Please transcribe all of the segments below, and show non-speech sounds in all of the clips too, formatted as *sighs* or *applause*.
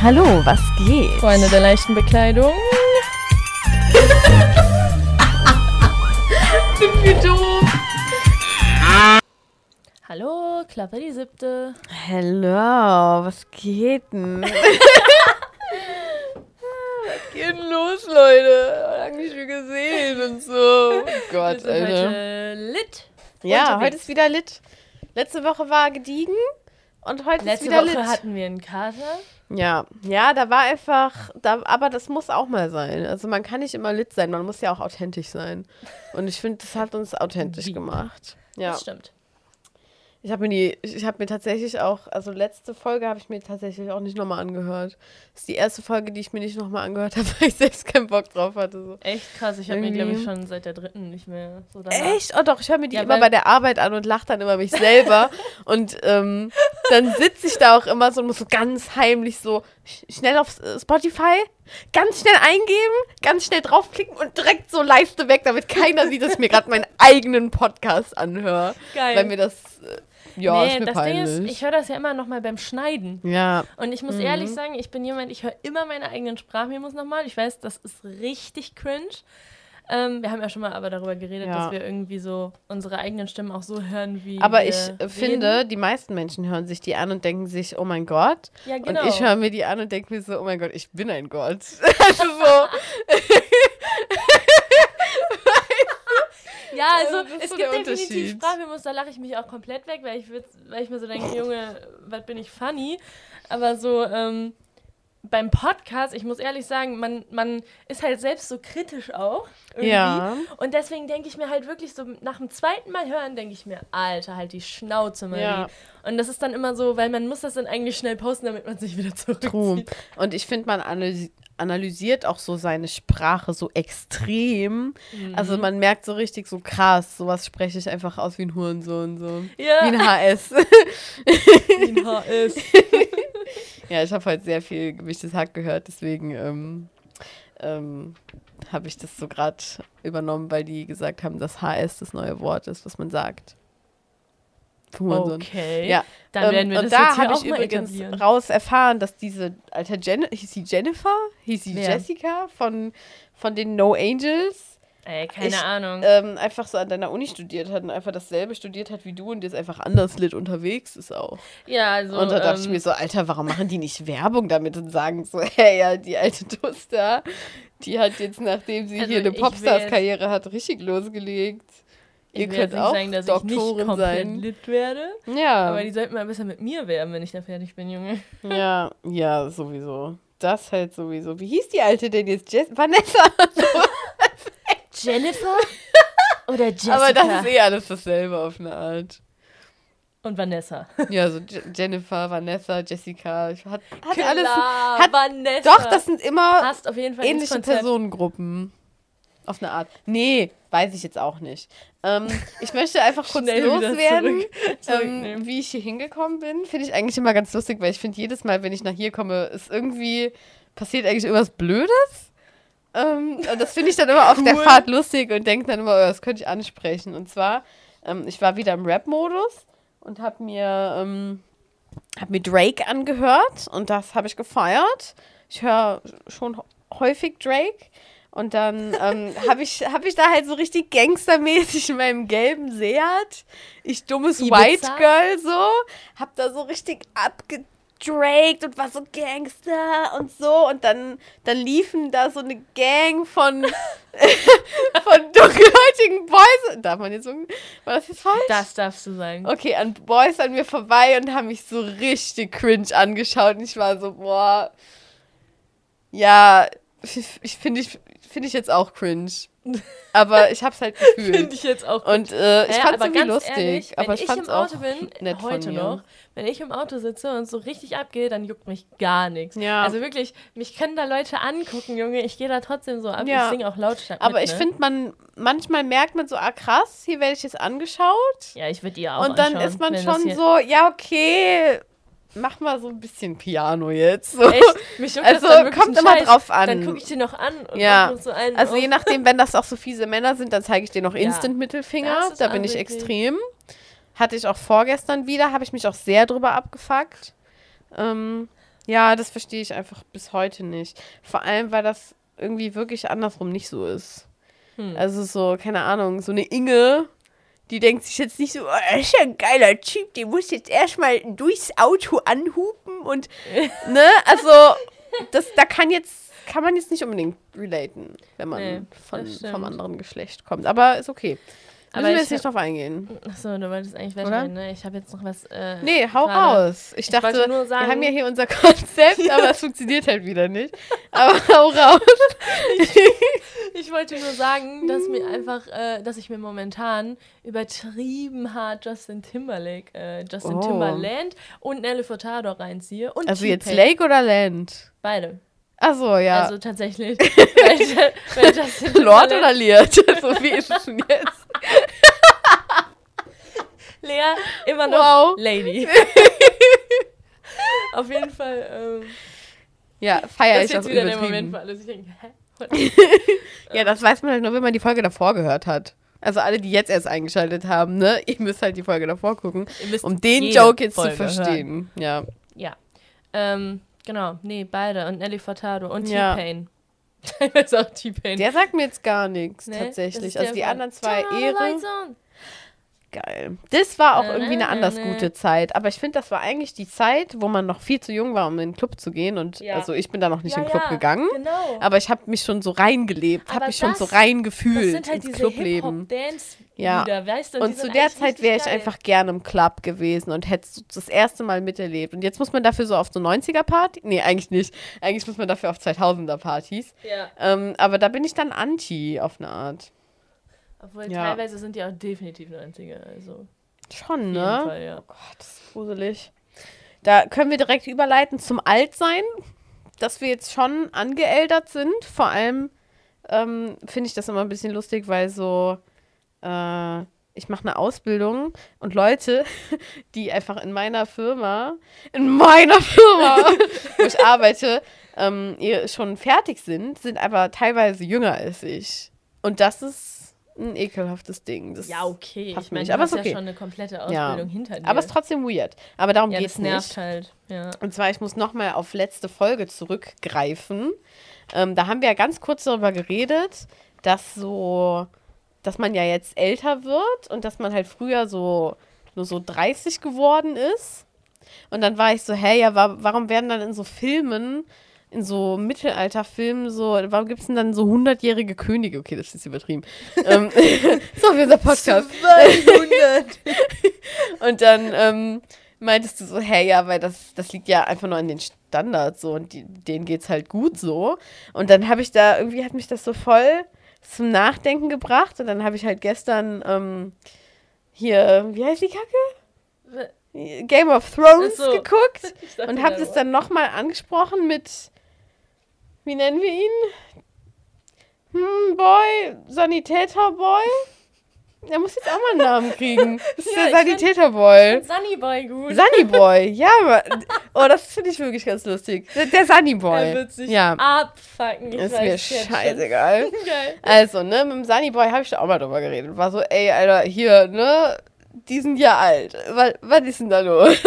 Hallo, was geht? Freunde der leichten Bekleidung. *laughs* Sind wir doof? Hallo, Klappe die siebte. Hallo, was geht denn? *laughs* was geht denn los, Leute? Lange nicht mehr gesehen und so. Oh Gott, wir sind Alter. Heute lit. Ja, unterwegs. heute ist wieder lit. Letzte Woche war gediegen und heute Letzte ist wieder Woche lit. hatten wir einen Kater. Ja, ja, da war einfach, da, aber das muss auch mal sein. Also man kann nicht immer lit sein, man muss ja auch authentisch sein. Und ich finde, das hat uns authentisch gemacht. Ja. Das stimmt. Ich habe mir die, ich habe mir tatsächlich auch, also letzte Folge habe ich mir tatsächlich auch nicht nochmal angehört. Das ist die erste Folge, die ich mir nicht nochmal angehört *laughs* habe, weil ich selbst keinen Bock drauf hatte. So. Echt krass, ich habe mir, glaube ich, schon seit der dritten nicht mehr so danach. Echt? Oh doch, ich höre mir die ja, immer bei der Arbeit an und lache dann immer mich selber. *laughs* und ähm, dann sitze ich da auch immer so und muss so ganz heimlich so schnell auf Spotify, ganz schnell eingeben, ganz schnell draufklicken und direkt so leiste weg, damit keiner sieht, dass ich mir gerade meinen eigenen Podcast anhöre. Geil. Weil mir das äh, ja, nee, ist mir das peinlich. Ding ist, ich höre das ja immer noch mal beim Schneiden. Ja. Und ich muss mhm. ehrlich sagen, ich bin jemand, ich höre immer meine eigenen Sprachmemos nochmal. Ich weiß, das ist richtig cringe. Ähm, wir haben ja schon mal aber darüber geredet, ja. dass wir irgendwie so unsere eigenen Stimmen auch so hören, wie. Aber ich reden. finde, die meisten Menschen hören sich die an und denken sich, oh mein Gott. Ja, genau. Und ich höre mir die an und denke mir so, oh mein Gott, ich bin ein Gott. *laughs* also so. *laughs* Ja, also es so gibt definitiv Sprachmemos, da lache ich mich auch komplett weg, weil ich, weil ich mir so denke, Junge, was bin ich funny? Aber so ähm, beim Podcast, ich muss ehrlich sagen, man, man ist halt selbst so kritisch auch. Irgendwie. Ja. Und deswegen denke ich mir halt wirklich so, nach dem zweiten Mal hören, denke ich mir, Alter, halt die Schnauze mal. Ja. Und das ist dann immer so, weil man muss das dann eigentlich schnell posten, damit man sich wieder zurückzieht. True. Und ich finde, man analysiert analysiert auch so seine Sprache so extrem. Mhm. Also man merkt so richtig so krass, sowas spreche ich einfach aus wie ein Hurensohn. So. Ja. Wie ein HS. wie ein HS. *laughs* ja, ich habe heute sehr viel gemischtes Hack gehört, deswegen ähm, ähm, habe ich das so gerade übernommen, weil die gesagt haben, dass HS das neue Wort ist, was man sagt. Okay. Ja. Dann ähm, werden wir das und da habe ich übrigens raus erfahren, dass diese alte Jen hieß sie Jennifer, hieß sie ja. Jessica von, von den No Angels. Ey, keine ich, Ahnung. Ähm, einfach so an deiner Uni studiert hat und einfach dasselbe studiert hat wie du und jetzt einfach anders lit unterwegs ist auch. Ja, also. Und da dachte ähm, ich mir so, Alter, warum machen die nicht Werbung damit und sagen so, *laughs* hey, ja, die alte Toaster, die hat jetzt, nachdem sie also hier eine Popstars-Karriere hat, richtig losgelegt. Ihr ich könnt auch sagen, dass Doktorin ich nicht komplett sein. lit werde. Ja. Aber die sollten mal besser mit mir werden, wenn ich da fertig bin, Junge. Ja, ja, sowieso. Das halt sowieso. Wie hieß die alte denn jetzt? Jess Vanessa? *laughs* Jennifer? *laughs* Oder Jessica? Aber das ist eh alles dasselbe auf eine Art. Und Vanessa. *laughs* Ja, so Jennifer, Vanessa, Jessica. Hat, hat Klar, alles. Hat, Vanessa. Doch, das sind immer ähnliche Personengruppen. Auf eine Art. Nee, weiß ich jetzt auch nicht. Ähm, ich möchte einfach *laughs* kurz loswerden, zurück, ähm, wie ich hier hingekommen bin. Finde ich eigentlich immer ganz lustig, weil ich finde, jedes Mal, wenn ich nach hier komme, ist irgendwie passiert eigentlich irgendwas Blödes. Ähm, das finde ich dann immer auf der Fahrt lustig und denke dann immer, oh, das könnte ich ansprechen. Und zwar, ähm, ich war wieder im Rap-Modus und habe mir, ähm, hab mir Drake angehört und das habe ich gefeiert. Ich höre schon häufig Drake. Und dann ähm, *laughs* habe ich, hab ich da halt so richtig gangstermäßig in meinem gelben Seat, ich dummes Ibiza? White Girl so, hab da so richtig abgedraked und war so Gangster und so. Und dann, dann liefen da so eine Gang von, *laughs* von dunkelhäutigen Boys. Darf man jetzt so, war das jetzt falsch? Das darfst du sagen. Okay, an Boys an mir vorbei und haben mich so richtig cringe angeschaut. Und ich war so, boah, ja, ich finde ich finde ich jetzt auch cringe. *laughs* Aber ich hab's halt gefühlt. Finde ich jetzt auch cringe. Und äh, ich ja, fand's irgendwie lustig. Ehrlich, aber ich, ich fand's auch bin, nett heute noch, wenn ich im Auto sitze und so richtig abgehe, dann juckt mich gar nichts. Ja. Also wirklich, mich können da Leute angucken, Junge. Ich gehe da trotzdem so ab. Ja. Ich singe auch lautstark. Aber mit, ich ne? finde, man manchmal merkt man so, ah krass, hier werde ich jetzt angeschaut. Ja, ich würde ihr auch Und dann anschauen, ist man schon so, ja, okay mach mal so ein bisschen Piano jetzt. So. Echt? Mich also kommt immer Scheiß. drauf an. Dann gucke ich dir noch an und ja. so einen Also auf. je nachdem, wenn das auch so fiese Männer sind, dann zeige ich dir noch Instant-Mittelfinger. Da bin ich extrem. Hatte ich auch vorgestern wieder, habe ich mich auch sehr drüber abgefuckt. Ähm, Ja, das verstehe ich einfach bis heute nicht. Vor allem, weil das irgendwie wirklich andersrum nicht so ist. Hm. Also so, keine Ahnung, so eine Inge, die denkt sich jetzt nicht so, oh, das ist ja ein geiler Typ, der muss jetzt erstmal durchs Auto anhupen und, *laughs* ne, also, das, da kann jetzt, kann man jetzt nicht unbedingt relaten, wenn man nee, von, vom anderen Geschlecht kommt. Aber ist okay. Aber Müssen wir jetzt nicht drauf eingehen. Achso, du wolltest eigentlich weitergehen, ne? Ich habe jetzt noch was. Äh, nee, hau grade. raus. Ich, ich dachte, nur sagen, wir haben ja hier unser *laughs* Konzept, aber es funktioniert halt wieder nicht. Aber *laughs* hau raus. ich, ich, wollte nur sagen, dass mir einfach, äh, dass ich mir momentan übertrieben hart Justin Timberlake, äh, Justin oh. Timberland und Nelly Furtado reinziehe. Und also jetzt Lake oder Land? Beide. Achso, ja. Also tatsächlich. *laughs* weil, weil Lord oder Liert? so wie ist es denn jetzt? Lea, immer noch wow. Lady. *laughs* Auf jeden Fall. Ähm, ja, feiere ich auch wieder der Moment für alles. Ich denke, hä? ja, das weiß man halt nur, wenn man die Folge davor gehört hat. Also alle, die jetzt erst eingeschaltet haben, ne? *laughs* Ihr müsst halt die Folge davor gucken, um den Joke jetzt Folge zu verstehen. Hören. Ja. Ja. Ähm, genau, nee, beide. Und Nelly Furtado und ja. T-Pain. *laughs* Teilweise auch T-Pain. Der sagt mir jetzt gar nichts, nee, tatsächlich. Also die anderen zwei Ehre. Geil. Das war auch irgendwie eine anders gute Zeit. Aber ich finde, das war eigentlich die Zeit, wo man noch viel zu jung war, um in den Club zu gehen. Und ja. also ich bin da noch nicht ja, in den Club ja, gegangen. Genau. Aber ich habe mich schon so reingelebt, habe mich das, schon so reingefühlt halt ins Clubleben. Ja. Weißt du, und zu der Zeit wäre ich geil. einfach gerne im Club gewesen und hätte das erste Mal miterlebt. Und jetzt muss man dafür so auf so 90er-Party. Nee, eigentlich nicht. Eigentlich muss man dafür auf 2000er-Partys. Ja. Ähm, aber da bin ich dann anti auf eine Art. Obwohl ja. teilweise sind die auch definitiv 90er. Also Schon, ne? Fall, ja. Oh Gott, das ist gruselig. Da können wir direkt überleiten zum Altsein, dass wir jetzt schon angeältert sind. Vor allem ähm, finde ich das immer ein bisschen lustig, weil so, äh, ich mache eine Ausbildung und Leute, *laughs* die einfach in meiner Firma, in meiner Firma, *laughs* wo ich arbeite, ähm, schon fertig sind, sind aber teilweise jünger als ich. Und das ist ein ekelhaftes Ding. Das ja, okay. Ich meine, aber hast okay. ja schon eine komplette Ausbildung ja. hinter dir. Aber es ist trotzdem weird. Aber darum ja, geht es nicht. halt. Ja. Und zwar, ich muss nochmal auf letzte Folge zurückgreifen. Ähm, da haben wir ja ganz kurz darüber geredet, dass so, dass man ja jetzt älter wird und dass man halt früher so nur so 30 geworden ist. Und dann war ich so, hey, ja, warum werden dann in so Filmen in so Mittelalterfilmen so, warum gibt es denn dann so hundertjährige Könige? Okay, das ist übertrieben. *laughs* ähm, *laughs* so wie unser Podcast. 200. *laughs* und dann ähm, meintest du so, hey, ja, weil das, das liegt ja einfach nur an den Standards so und die, denen geht's halt gut so. Und dann habe ich da, irgendwie hat mich das so voll zum Nachdenken gebracht und dann habe ich halt gestern ähm, hier, wie heißt die Kacke? Game of Thrones so. geguckt und habe das dann nochmal angesprochen mit wie nennen wir ihn? Hm, Boy, Sanitäter-Boy? Er muss jetzt auch mal einen Namen kriegen. *laughs* Das ist ja, der Sanitäter-Boy. Sunnyboy gut. Sunnyboy, *laughs* ja. Oh, das finde ich wirklich ganz lustig. Der, der Sunnyboy. Er wird sich ja. abfucken. Ich ist mir scheißegal. *laughs* also, ne, mit dem Sunnyboy habe ich da auch mal drüber geredet. War so, ey, Alter, hier, ne, die sind ja alt. Was, was ist denn da los?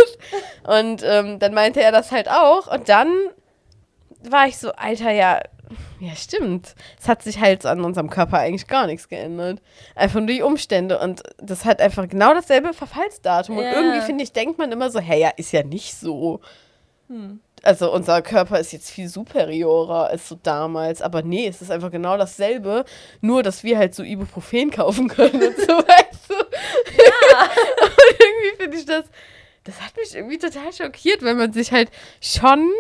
Und ähm, dann meinte er das halt auch. Und dann war ich so, Alter, ja, ja, stimmt. Es hat sich halt an unserem Körper eigentlich gar nichts geändert. Einfach nur die Umstände. Und das hat einfach genau dasselbe Verfallsdatum. Ja. Und irgendwie, finde ich, denkt man immer so, hey, ja, ist ja nicht so. Hm. Also unser Körper ist jetzt viel superiorer als so damals. Aber nee, es ist einfach genau dasselbe. Nur, dass wir halt so Ibuprofen kaufen können und so, *laughs* weißt du? Ja. *laughs* und irgendwie finde ich das, das hat mich irgendwie total schockiert, wenn man sich halt schon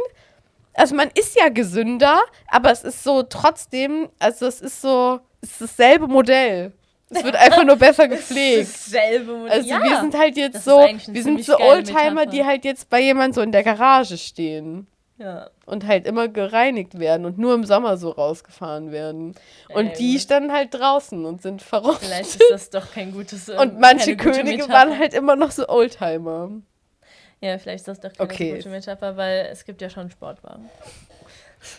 also man ist ja gesünder, aber es ist so trotzdem, also es ist so, es ist dasselbe Modell. Es wird *laughs* einfach nur besser gepflegt. Dasselbe Modell. Also ja, wir sind halt jetzt so, wir sind so Oldtimer, die halt jetzt bei jemand so in der Garage stehen. Ja. Und halt immer gereinigt werden und nur im Sommer so rausgefahren werden. Und ähm. die standen halt draußen und sind verrostet. Vielleicht ist das doch kein gutes. Ähm, und manche Könige waren halt immer noch so Oldtimer. Ja, vielleicht ist das doch keine okay. gute Metapher, weil es gibt ja schon Sportwagen.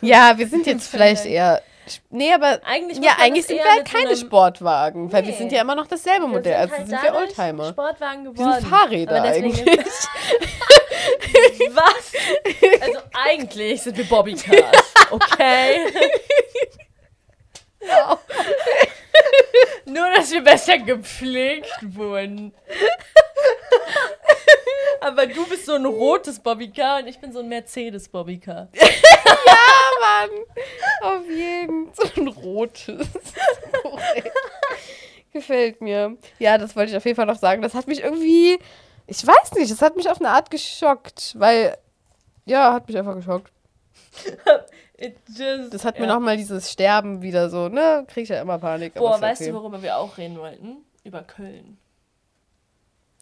Ja, wir sind jetzt *laughs* vielleicht eher. Nee, aber eigentlich, ja, eigentlich sind wir halt keine so Sportwagen, weil nee. wir sind ja immer noch dasselbe Modell. Also sind, halt sind wir Oldtimer. Sportwagen geworden. Wir sind Fahrräder eigentlich. *laughs* Was? Also eigentlich sind wir Bobbycars, okay? *laughs* Wow. Nur, dass wir besser gepflegt wurden. Aber du bist so ein rotes Bobbycar und ich bin so ein Mercedes Bobbycar. *laughs* ja, Mann. Auf jeden. So ein rotes. *laughs* Gefällt mir. Ja, das wollte ich auf jeden Fall noch sagen. Das hat mich irgendwie, ich weiß nicht, das hat mich auf eine Art geschockt, weil, ja, hat mich einfach geschockt. *laughs* Das hat mir ja. nochmal dieses Sterben wieder so, ne? Krieg ich ja immer Panik. Boah, weißt okay. du, worüber wir auch reden wollten? Über Köln.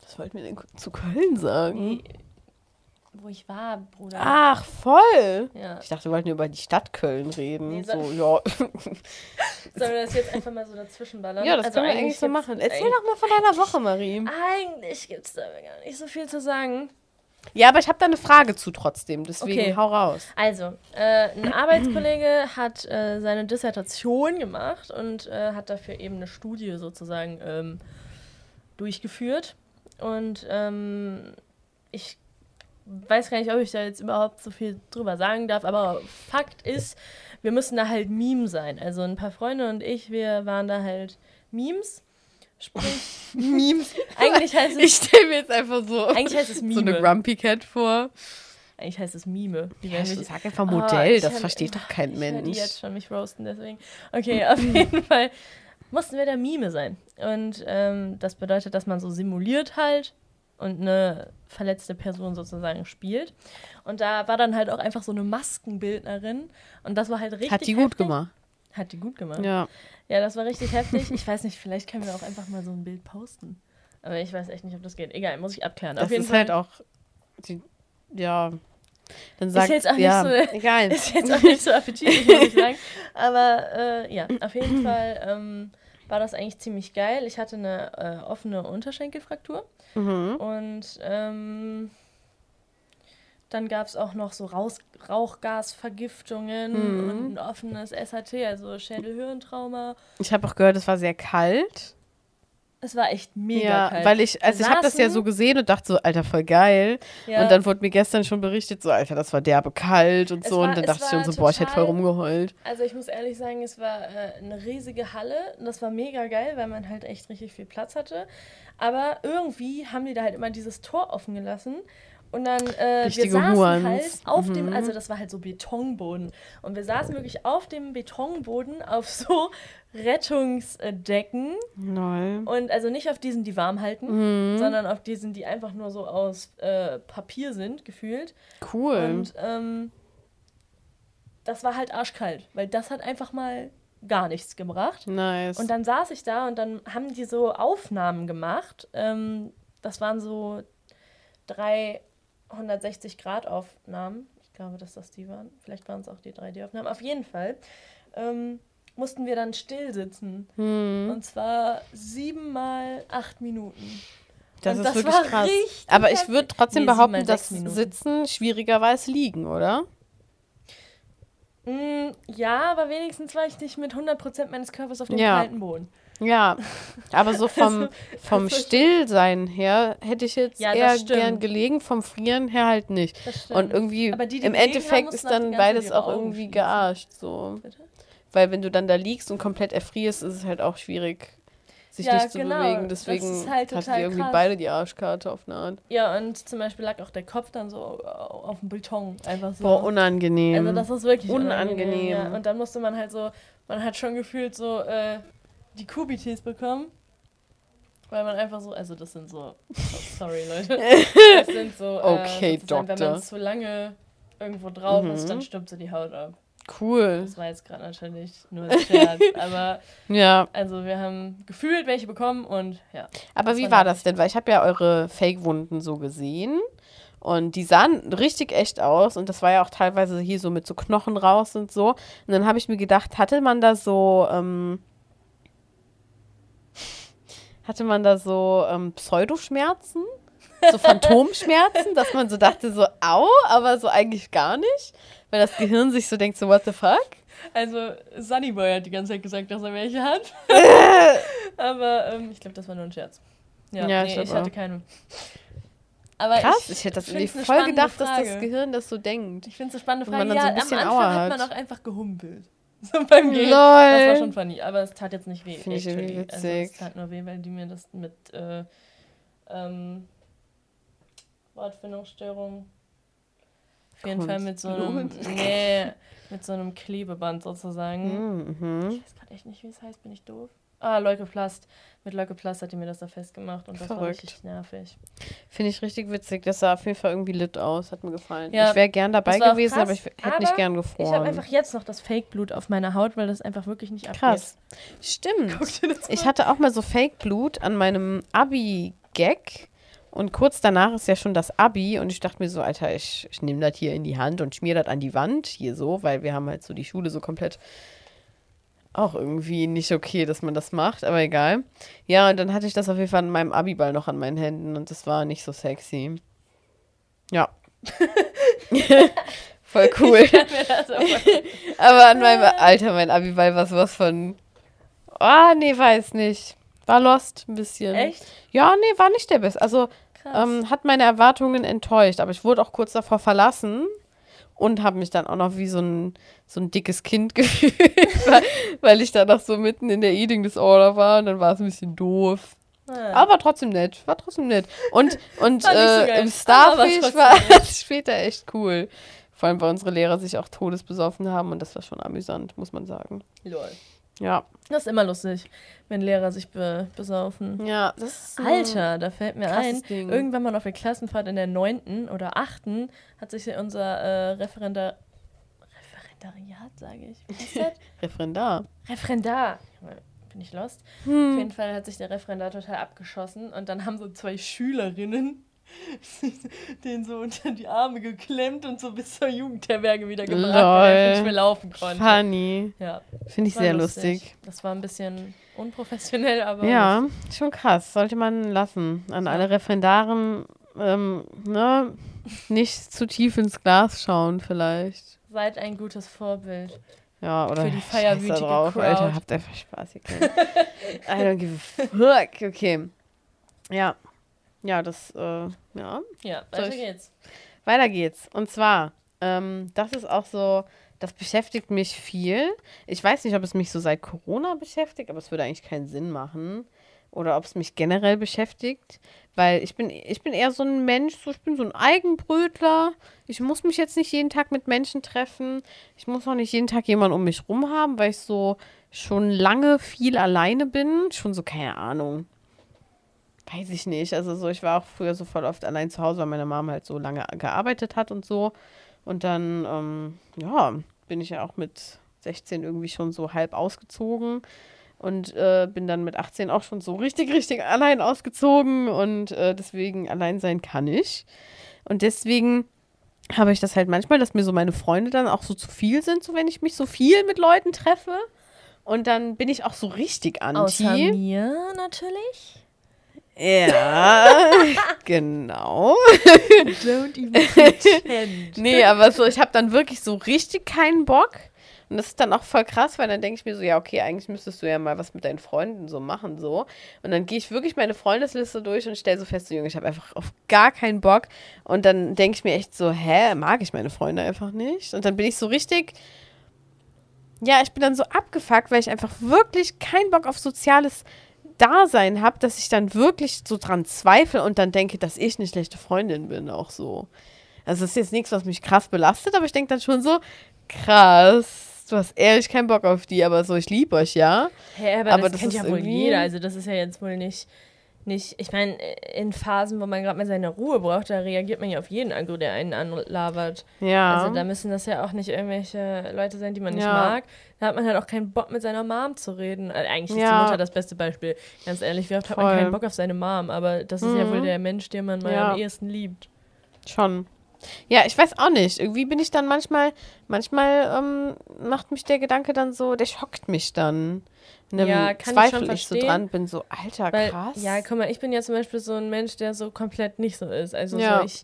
Was wollten wir denn zu Köln sagen? Nee, wo ich war, Bruder. Ach, voll. Ja. Ich dachte, wir wollten über die Stadt Köln reden. Nee, so, ja. *laughs* *laughs* Sollen wir das jetzt einfach mal so dazwischen ballern? Ja, das also können wir eigentlich so machen. Erzähl doch mal von deiner Woche, Marie. Eigentlich gibt es da gar nicht so viel zu sagen. Ja, aber ich habe da eine Frage zu trotzdem, deswegen okay. hau raus. Also, äh, ein Arbeitskollege hat äh, seine Dissertation gemacht und äh, hat dafür eben eine Studie sozusagen ähm, durchgeführt. Und ähm, ich weiß gar nicht, ob ich da jetzt überhaupt so viel drüber sagen darf, aber Fakt ist, wir müssen da halt Meme sein. Also ein paar Freunde und ich, wir waren da halt Memes. Sprich, Memes. Eigentlich heißt es. Ich stelle mir jetzt einfach so, eigentlich heißt es Meme. so eine Grumpy Cat vor. Eigentlich heißt es Mime. Ja, ich sag einfach Modell, oh, das versteht doch kein ich Mensch. Ich jetzt schon mich roasten, deswegen. Okay, *laughs* auf jeden Fall mussten wir der Mime sein. Und ähm, das bedeutet, dass man so simuliert halt und eine verletzte Person sozusagen spielt. Und da war dann halt auch einfach so eine Maskenbildnerin und das war halt richtig. Hat die gut gemacht. Hat die gut gemacht. Ja. Ja, das war richtig heftig. Ich weiß nicht, vielleicht können wir auch einfach mal so ein Bild posten. Aber ich weiß echt nicht, ob das geht. Egal, muss ich abklären. Das Auf jeden ist Fall. halt auch. Die, ja. Dann sagt, ist jetzt auch ja, nicht so, egal. *laughs* Ist jetzt auch nicht so appetitlich, muss ich sagen. Aber äh, ja, auf jeden *clears throat* Fall ähm, war das eigentlich ziemlich geil. Ich hatte eine äh, offene Unterschenkelfraktur. Mhm. Und ähm, dann gab es auch noch so Raus Rauchgasvergiftungen mhm. und ein offenes SHT, also Schädelhirntrauma. Ich habe auch gehört, es war sehr kalt. Es war echt mega ja, kalt. Weil ich, also ich habe das ja so gesehen und dachte so, Alter, voll geil. Ja. Und dann wurde mir gestern schon berichtet, so, Alter, das war derbe kalt und es so. War, und dann dachte ich schon so, boah, ich hätte voll rumgeheult. Also ich muss ehrlich sagen, es war äh, eine riesige Halle. Und das war mega geil, weil man halt echt richtig viel Platz hatte. Aber irgendwie haben die da halt immer dieses Tor offen gelassen. Und dann, äh, wir saßen Hurens. halt auf mhm. dem, also das war halt so Betonboden. Und wir saßen wirklich auf dem Betonboden auf so Rettungsdecken. Nein. Und also nicht auf diesen, die warm halten, mhm. sondern auf diesen, die einfach nur so aus äh, Papier sind, gefühlt. Cool. Und ähm, das war halt arschkalt, weil das hat einfach mal gar nichts gebracht. Nice. Und dann saß ich da und dann haben die so Aufnahmen gemacht. Ähm, das waren so drei 160 Grad Aufnahmen. Ich glaube, dass das die waren. Vielleicht waren es auch die 3D-Aufnahmen. Auf jeden Fall ähm, mussten wir dann still sitzen. Hm. Und zwar siebenmal acht Minuten. Das Und ist das wirklich krass. Aber ich würde trotzdem nee, behaupten, dass Sitzen schwieriger war als Liegen, oder? Mm, ja, aber wenigstens war ich nicht mit 100% meines Körpers auf dem ja. kalten Boden. Ja, aber so *laughs* vom, vom Stillsein her hätte ich jetzt ja, eher gern gelegen, vom Frieren her halt nicht. Und irgendwie die, die im Endeffekt ist dann beides auch irgendwie schließen. gearscht. So. Bitte? Weil wenn du dann da liegst und komplett erfrierst, ist es halt auch schwierig, sich ja, nicht zu genau. bewegen. Deswegen halt hatten die irgendwie krass. beide die Arschkarte auf eine Art. Ja, und zum Beispiel lag auch der Kopf dann so auf dem Beton. Einfach so. Boah, unangenehm. Also das ist wirklich unangenehm. unangenehm ja. Und dann musste man halt so, man hat schon gefühlt so, äh, die Kubitis bekommen. Weil man einfach so, also das sind so, oh, sorry Leute, *laughs* das sind so, äh, okay, Doktor. wenn man zu lange irgendwo drauf mhm. ist, dann stirbt so die Haut ab. Cool. Das war jetzt gerade natürlich nur ein Scherz, *laughs* aber ja. also wir haben gefühlt welche bekommen und ja. Aber wie war das denn? Weil ich habe ja eure Fake-Wunden so gesehen und die sahen richtig echt aus und das war ja auch teilweise hier so mit so Knochen raus und so. Und dann habe ich mir gedacht, hatte man da so ähm, hatte man da so ähm, Pseudoschmerzen, so Phantomschmerzen, dass man so dachte, so au, aber so eigentlich gar nicht, weil das Gehirn sich so denkt, so what the fuck? Also Sunnyboy hat die ganze Zeit gesagt, dass er welche hat. *laughs* aber ähm, ich glaube, das war nur ein Scherz. Ja, ja nee, ich, ich hatte keine. Aber Krass, ich, ich hätte das irgendwie voll gedacht, Frage. dass das Gehirn das so denkt. Ich finde es eine spannende Frage. Man ja, so ein bisschen am Anfang hat man auch einfach gehumpelt. *laughs* So beim Gehen. Lol. Das war schon funny, aber es tat jetzt nicht weh. Finde ich irgendwie witzig. Also es tat nur weh, weil die mir das mit äh, ähm, Wortfindungsstörung auf jeden Fall mit so einem, nee, mit so einem Klebeband sozusagen. Mhm. Ich weiß gerade echt nicht, wie es heißt, bin ich doof? Ah, Leukoplast. Mit Leukoplast hat die mir das da festgemacht und das Verrückt. war richtig nervig. Finde ich richtig witzig. Das sah auf jeden Fall irgendwie lit aus. Hat mir gefallen. Ja, ich wäre gern dabei gewesen, krass, aber ich hätte nicht gern gefroren. Ich habe einfach jetzt noch das Fake-Blut auf meiner Haut, weil das einfach wirklich nicht abgeht. Krass. Stimmt. *laughs* Ich hatte auch mal so Fake-Blut an meinem Abi-Gag. Und kurz danach ist ja schon das Abi und ich dachte mir so, Alter, ich, ich nehme das hier in die Hand und schmier das an die Wand hier so, weil wir haben halt so die Schule so komplett auch irgendwie nicht okay, dass man das macht, aber egal. Ja, und dann hatte ich das auf jeden Fall an meinem Abiball noch an meinen Händen und das war nicht so sexy. Ja. *laughs* Voll cool. *laughs* aber an meinem Alter, mein Abiball war sowas von. Ah, oh, nee, weiß nicht. War lost ein bisschen. Echt? Ja, nee, war nicht der Beste. Also ähm, hat meine Erwartungen enttäuscht, aber ich wurde auch kurz davor verlassen und habe mich dann auch noch wie so ein, so ein dickes Kind *laughs* gefühlt, weil, weil, ich da noch so mitten in der Eating Disorder war und dann war es ein bisschen doof. Ja. Aber trotzdem nett, war trotzdem nett. Und, und äh, so im Starfish war *laughs* es später echt cool. Vor allem, weil unsere Lehrer sich auch todesbesoffen haben und das war schon amüsant, muss man sagen. Lol. Ja. Das ist immer lustig, wenn Lehrer sich be besaufen. Ja, das ist Alter, da fällt mir ein, Ding. irgendwann mal auf der Klassenfahrt in der neunten oder achten hat sich unser äh, Referendar Referendariat, sage ich. Was ist das? *laughs* Referendar. Referendar. Bin ich lost? Hm. Auf jeden Fall hat sich der Referendar total abgeschossen und dann haben so zwei Schülerinnen *laughs* den so unter die Arme geklemmt und so bis zur Jugendherberge wieder gebracht, weil er nicht mehr laufen konnte. Funny. Ja. Finde ich sehr lustig. lustig. Das war ein bisschen unprofessionell, aber. Ja, schon krass. Sollte man lassen. An alle Referendaren, ähm, ne, nicht zu tief ins Glas schauen, vielleicht. Seid ein gutes Vorbild. Ja, oder für die feierwütige drauf, Crowd. Alter, habt einfach Spaß hier. I don't give a fuck. Okay. Ja. Ja, das, äh, ja. Ja, weiter geht's. Weiter geht's. Und zwar, ähm, das ist auch so, das beschäftigt mich viel. Ich weiß nicht, ob es mich so seit Corona beschäftigt, aber es würde eigentlich keinen Sinn machen. Oder ob es mich generell beschäftigt. Weil ich bin, ich bin eher so ein Mensch, so, ich bin so ein Eigenbrötler. Ich muss mich jetzt nicht jeden Tag mit Menschen treffen. Ich muss auch nicht jeden Tag jemanden um mich rum haben, weil ich so schon lange viel alleine bin. Schon so, keine Ahnung, weiß ich nicht. Also so, ich war auch früher so voll oft allein zu Hause, weil meine Mama halt so lange gearbeitet hat und so. Und dann, ähm, ja, bin ich ja auch mit 16 irgendwie schon so halb ausgezogen und äh, bin dann mit 18 auch schon so richtig, richtig allein ausgezogen und äh, deswegen allein sein kann ich. Und deswegen habe ich das halt manchmal, dass mir so meine Freunde dann auch so zu viel sind, so wenn ich mich so viel mit Leuten treffe. Und dann bin ich auch so richtig anti. Außer mir natürlich. Ja, *laughs* genau. Don't even pretend. nee, aber so, ich habe dann wirklich so richtig keinen Bock. Und das ist dann auch voll krass, weil dann denke ich mir so, ja, okay, eigentlich müsstest du ja mal was mit deinen Freunden so machen, so. Und dann gehe ich wirklich meine Freundesliste durch und stelle so fest, so, Junge, ich habe einfach auf gar keinen Bock. Und dann denke ich mir echt so, hä, mag ich meine Freunde einfach nicht? Und dann bin ich so richtig, ja, ich bin dann so abgefuckt, weil ich einfach wirklich keinen Bock auf soziales Dasein habe, dass ich dann wirklich so dran zweifle und dann denke, dass ich eine schlechte Freundin bin, auch so. Also es ist jetzt nichts, was mich krass belastet, aber ich denke dann schon so, krass, du hast ehrlich keinen Bock auf die, aber so, ich liebe euch, ja. Hä, aber, aber das, das kennt ja wohl jeder, also das ist ja jetzt wohl nicht nicht, ich meine, in Phasen, wo man gerade mal seine Ruhe braucht, da reagiert man ja auf jeden Agro, der einen anlabert. Ja. Also da müssen das ja auch nicht irgendwelche Leute sein, die man nicht ja. mag. Da hat man halt auch keinen Bock, mit seiner Mom zu reden. Also eigentlich ist ja. die Mutter das beste Beispiel. Ganz ehrlich, wie oft Voll. hat man keinen Bock auf seine Mom? Aber das ist mhm. ja wohl der Mensch, den man mal ja. am ehesten liebt. Schon. Ja, ich weiß auch nicht. Irgendwie bin ich dann manchmal, manchmal ähm, macht mich der Gedanke dann so, der schockt mich dann einem ja, kann Zweifel ich, schon ich so dran bin, so, alter, Weil, krass. Ja, guck mal, ich bin ja zum Beispiel so ein Mensch, der so komplett nicht so ist. Also ja. so, ich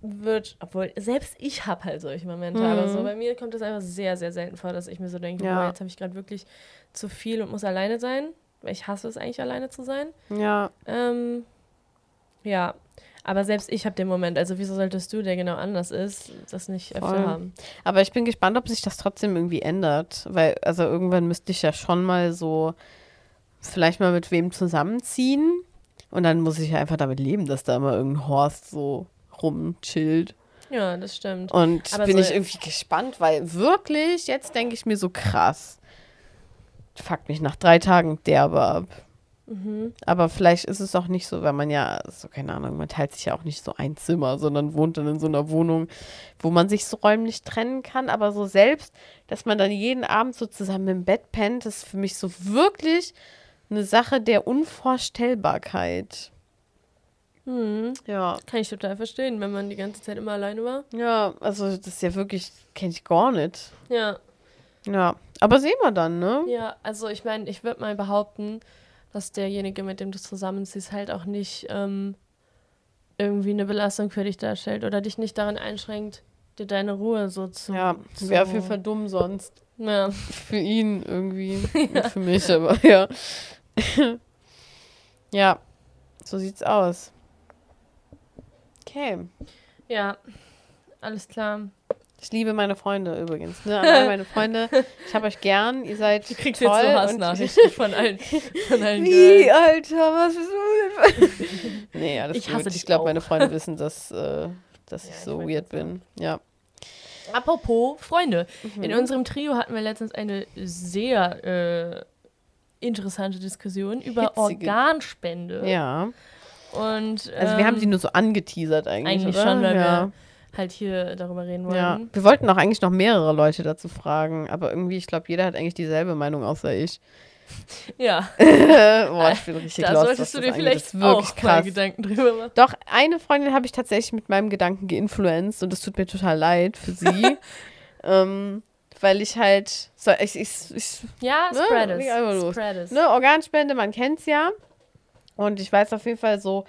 würde, obwohl, selbst ich habe halt solche Momente, mhm. aber so bei mir kommt es einfach sehr, sehr selten vor, dass ich mir so denke, ja. jetzt habe ich gerade wirklich zu viel und muss alleine sein. Weil ich hasse es eigentlich, alleine zu sein. Ja. Ähm, ja. Aber selbst ich habe den Moment, also wieso solltest du, der genau anders ist, das nicht öfter Voll. haben? Aber ich bin gespannt, ob sich das trotzdem irgendwie ändert. Weil, also irgendwann müsste ich ja schon mal so vielleicht mal mit wem zusammenziehen. Und dann muss ich ja einfach damit leben, dass da immer irgendein Horst so rumchillt. Ja, das stimmt. Und Aber bin so ich irgendwie gespannt, weil wirklich, jetzt denke ich mir so krass. Fuck mich nach drei Tagen derbe ab. Mhm. Aber vielleicht ist es auch nicht so, weil man ja, so keine Ahnung, man teilt sich ja auch nicht so ein Zimmer, sondern wohnt dann in so einer Wohnung, wo man sich so räumlich trennen kann. Aber so selbst, dass man dann jeden Abend so zusammen im Bett pennt, ist für mich so wirklich eine Sache der Unvorstellbarkeit. Hm. Ja. Kann ich total verstehen, wenn man die ganze Zeit immer alleine war. Ja, also das ist ja wirklich, kenne ich gar nicht. Ja. Ja, aber sehen wir dann, ne? Ja, also ich meine, ich würde mal behaupten, dass derjenige, mit dem du zusammenziehst, halt auch nicht ähm, irgendwie eine Belastung für dich darstellt oder dich nicht daran einschränkt, dir deine Ruhe so zu. Ja, wäre auf jeden Fall dumm sonst. Ja. Für ihn irgendwie. *laughs* ja. Für mich, aber *laughs* ja. ja, so sieht's aus. Okay. Ja, alles klar. Ich liebe meine Freunde übrigens. Ne? An meine Freunde, ich habe euch gern. Ihr seid du kriegst toll. Jetzt so Hassnachrichten *laughs* von allen, von allen Wie, Girls. Alter, was ist so? *laughs* nee, alles ich gut. Ich glaube, meine Freunde wissen, dass, äh, dass ja, ich so ich weird bin. Ja. Apropos Freunde. Mhm. In unserem Trio hatten wir letztens eine sehr äh, interessante Diskussion über Hitzige. Organspende. Ja. Und, also wir haben ähm, sie nur so angeteasert eigentlich. Eigentlich oder? schon, weil ja. wir halt hier darüber reden wollen. Ja. Wir wollten auch eigentlich noch mehrere Leute dazu fragen, aber irgendwie, ich glaube, jeder hat eigentlich dieselbe Meinung außer ich. *laughs* Ja. *laughs* Boah, ich bin richtig Da lost, solltest du dir vielleicht auch krass. Gedanken drüber machen. Doch, eine Freundin habe ich tatsächlich mit meinem Gedanken geinfluenced und es tut mir total leid für sie. *laughs* ähm, weil ich halt, so, ich, ich, ich ja, ne, spread it. Spread it. Ne, Organspende, man kennt es ja. Und ich weiß auf jeden Fall so,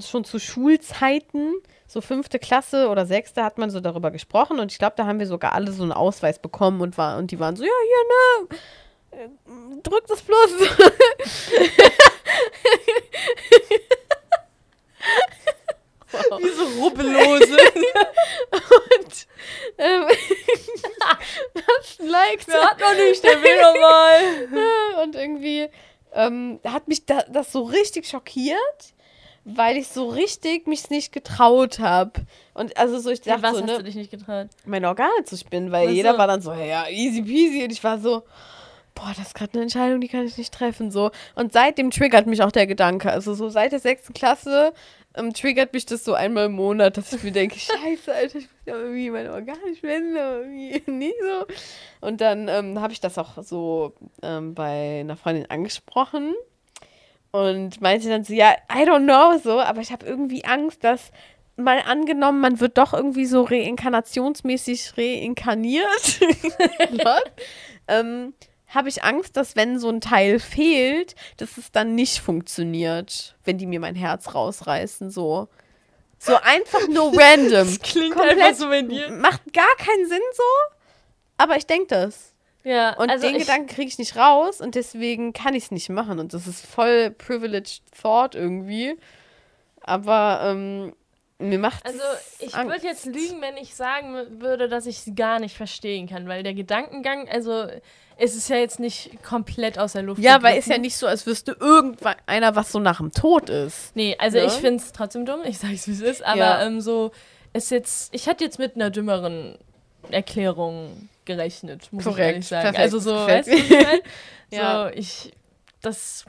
schon zu Schulzeiten, so fünfte Klasse oder sechste, hat man so darüber gesprochen. Und ich glaube, da haben wir sogar alle so einen Ausweis bekommen und, war, und die waren so, ja, hier, ne, äh, drück das Plus. *laughs* wow. Wie so Rubbellose. und ähm, das liked. Wer hat noch nicht, der will noch mal. *laughs* und irgendwie ähm, hat mich da, das so richtig schockiert, weil ich so richtig mich nicht getraut habe. Und also so, ich dachte was so, hast ne, du dich nicht getraut? Meine Organe zu spinnen, weil also. jeder war dann so, ja, easy peasy. Und ich war so, boah, das ist gerade eine Entscheidung, die kann ich nicht treffen. So. Und seitdem triggert mich auch der Gedanke. Also so seit der sechsten Klasse ähm, triggert mich das so einmal im Monat, dass ich mir denke, *laughs* scheiße, Alter, ich muss ja irgendwie meine Organe spenden, aber irgendwie *laughs* nie so. Und dann ähm, habe ich das auch so ähm, bei einer Freundin angesprochen und meinte dann so, ja, I don't know, so, aber ich habe irgendwie Angst, dass mal angenommen, man wird doch irgendwie so reinkarnationsmäßig reinkarniert. *laughs* ähm, habe ich Angst, dass wenn so ein Teil fehlt, dass es dann nicht funktioniert, wenn die mir mein Herz rausreißen, so. So einfach nur *laughs* random. Das klingt Komplett, einfach so, wenn dir. Macht gar keinen Sinn so, aber ich denke das. Ja, und also den Gedanken kriege ich nicht raus und deswegen kann ich es nicht machen. Und das ist voll privileged thought irgendwie. Aber ähm, mir macht Also ich würde jetzt lügen, wenn ich sagen würde, dass ich es gar nicht verstehen kann, weil der Gedankengang, also es ist ja jetzt nicht komplett aus der Luft. Ja, gegriffen. weil es ja nicht so, als wüsste irgendeiner, was so nach dem Tod ist. Nee, also ja? ich finde es trotzdem dumm, ich sage es, wie es ist, aber ja. ähm, so, ist jetzt, ich hatte jetzt mit einer dümmeren Erklärung gerechnet, muss Korrekt. ich ehrlich sagen. Perfekt. Also so, Perfekt. weißt du, ich *laughs* ja. so, ich, das,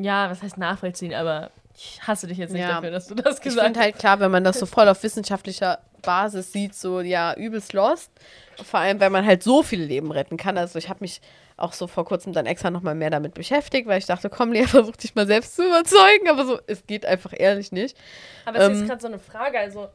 ja, was heißt nachvollziehen, aber ich hasse dich jetzt nicht ja. dafür, dass du das gesagt hast. Ich finde halt klar, wenn man das so *laughs* voll auf wissenschaftlicher Basis sieht, so ja, übelst lost. Vor allem, weil man halt so viele Leben retten kann. Also ich habe mich auch so vor kurzem dann extra nochmal mehr damit beschäftigt, weil ich dachte, komm, Lea, *laughs* versuch dich mal selbst zu überzeugen, aber so, es geht einfach ehrlich nicht. Aber es ähm, ist gerade so eine Frage, also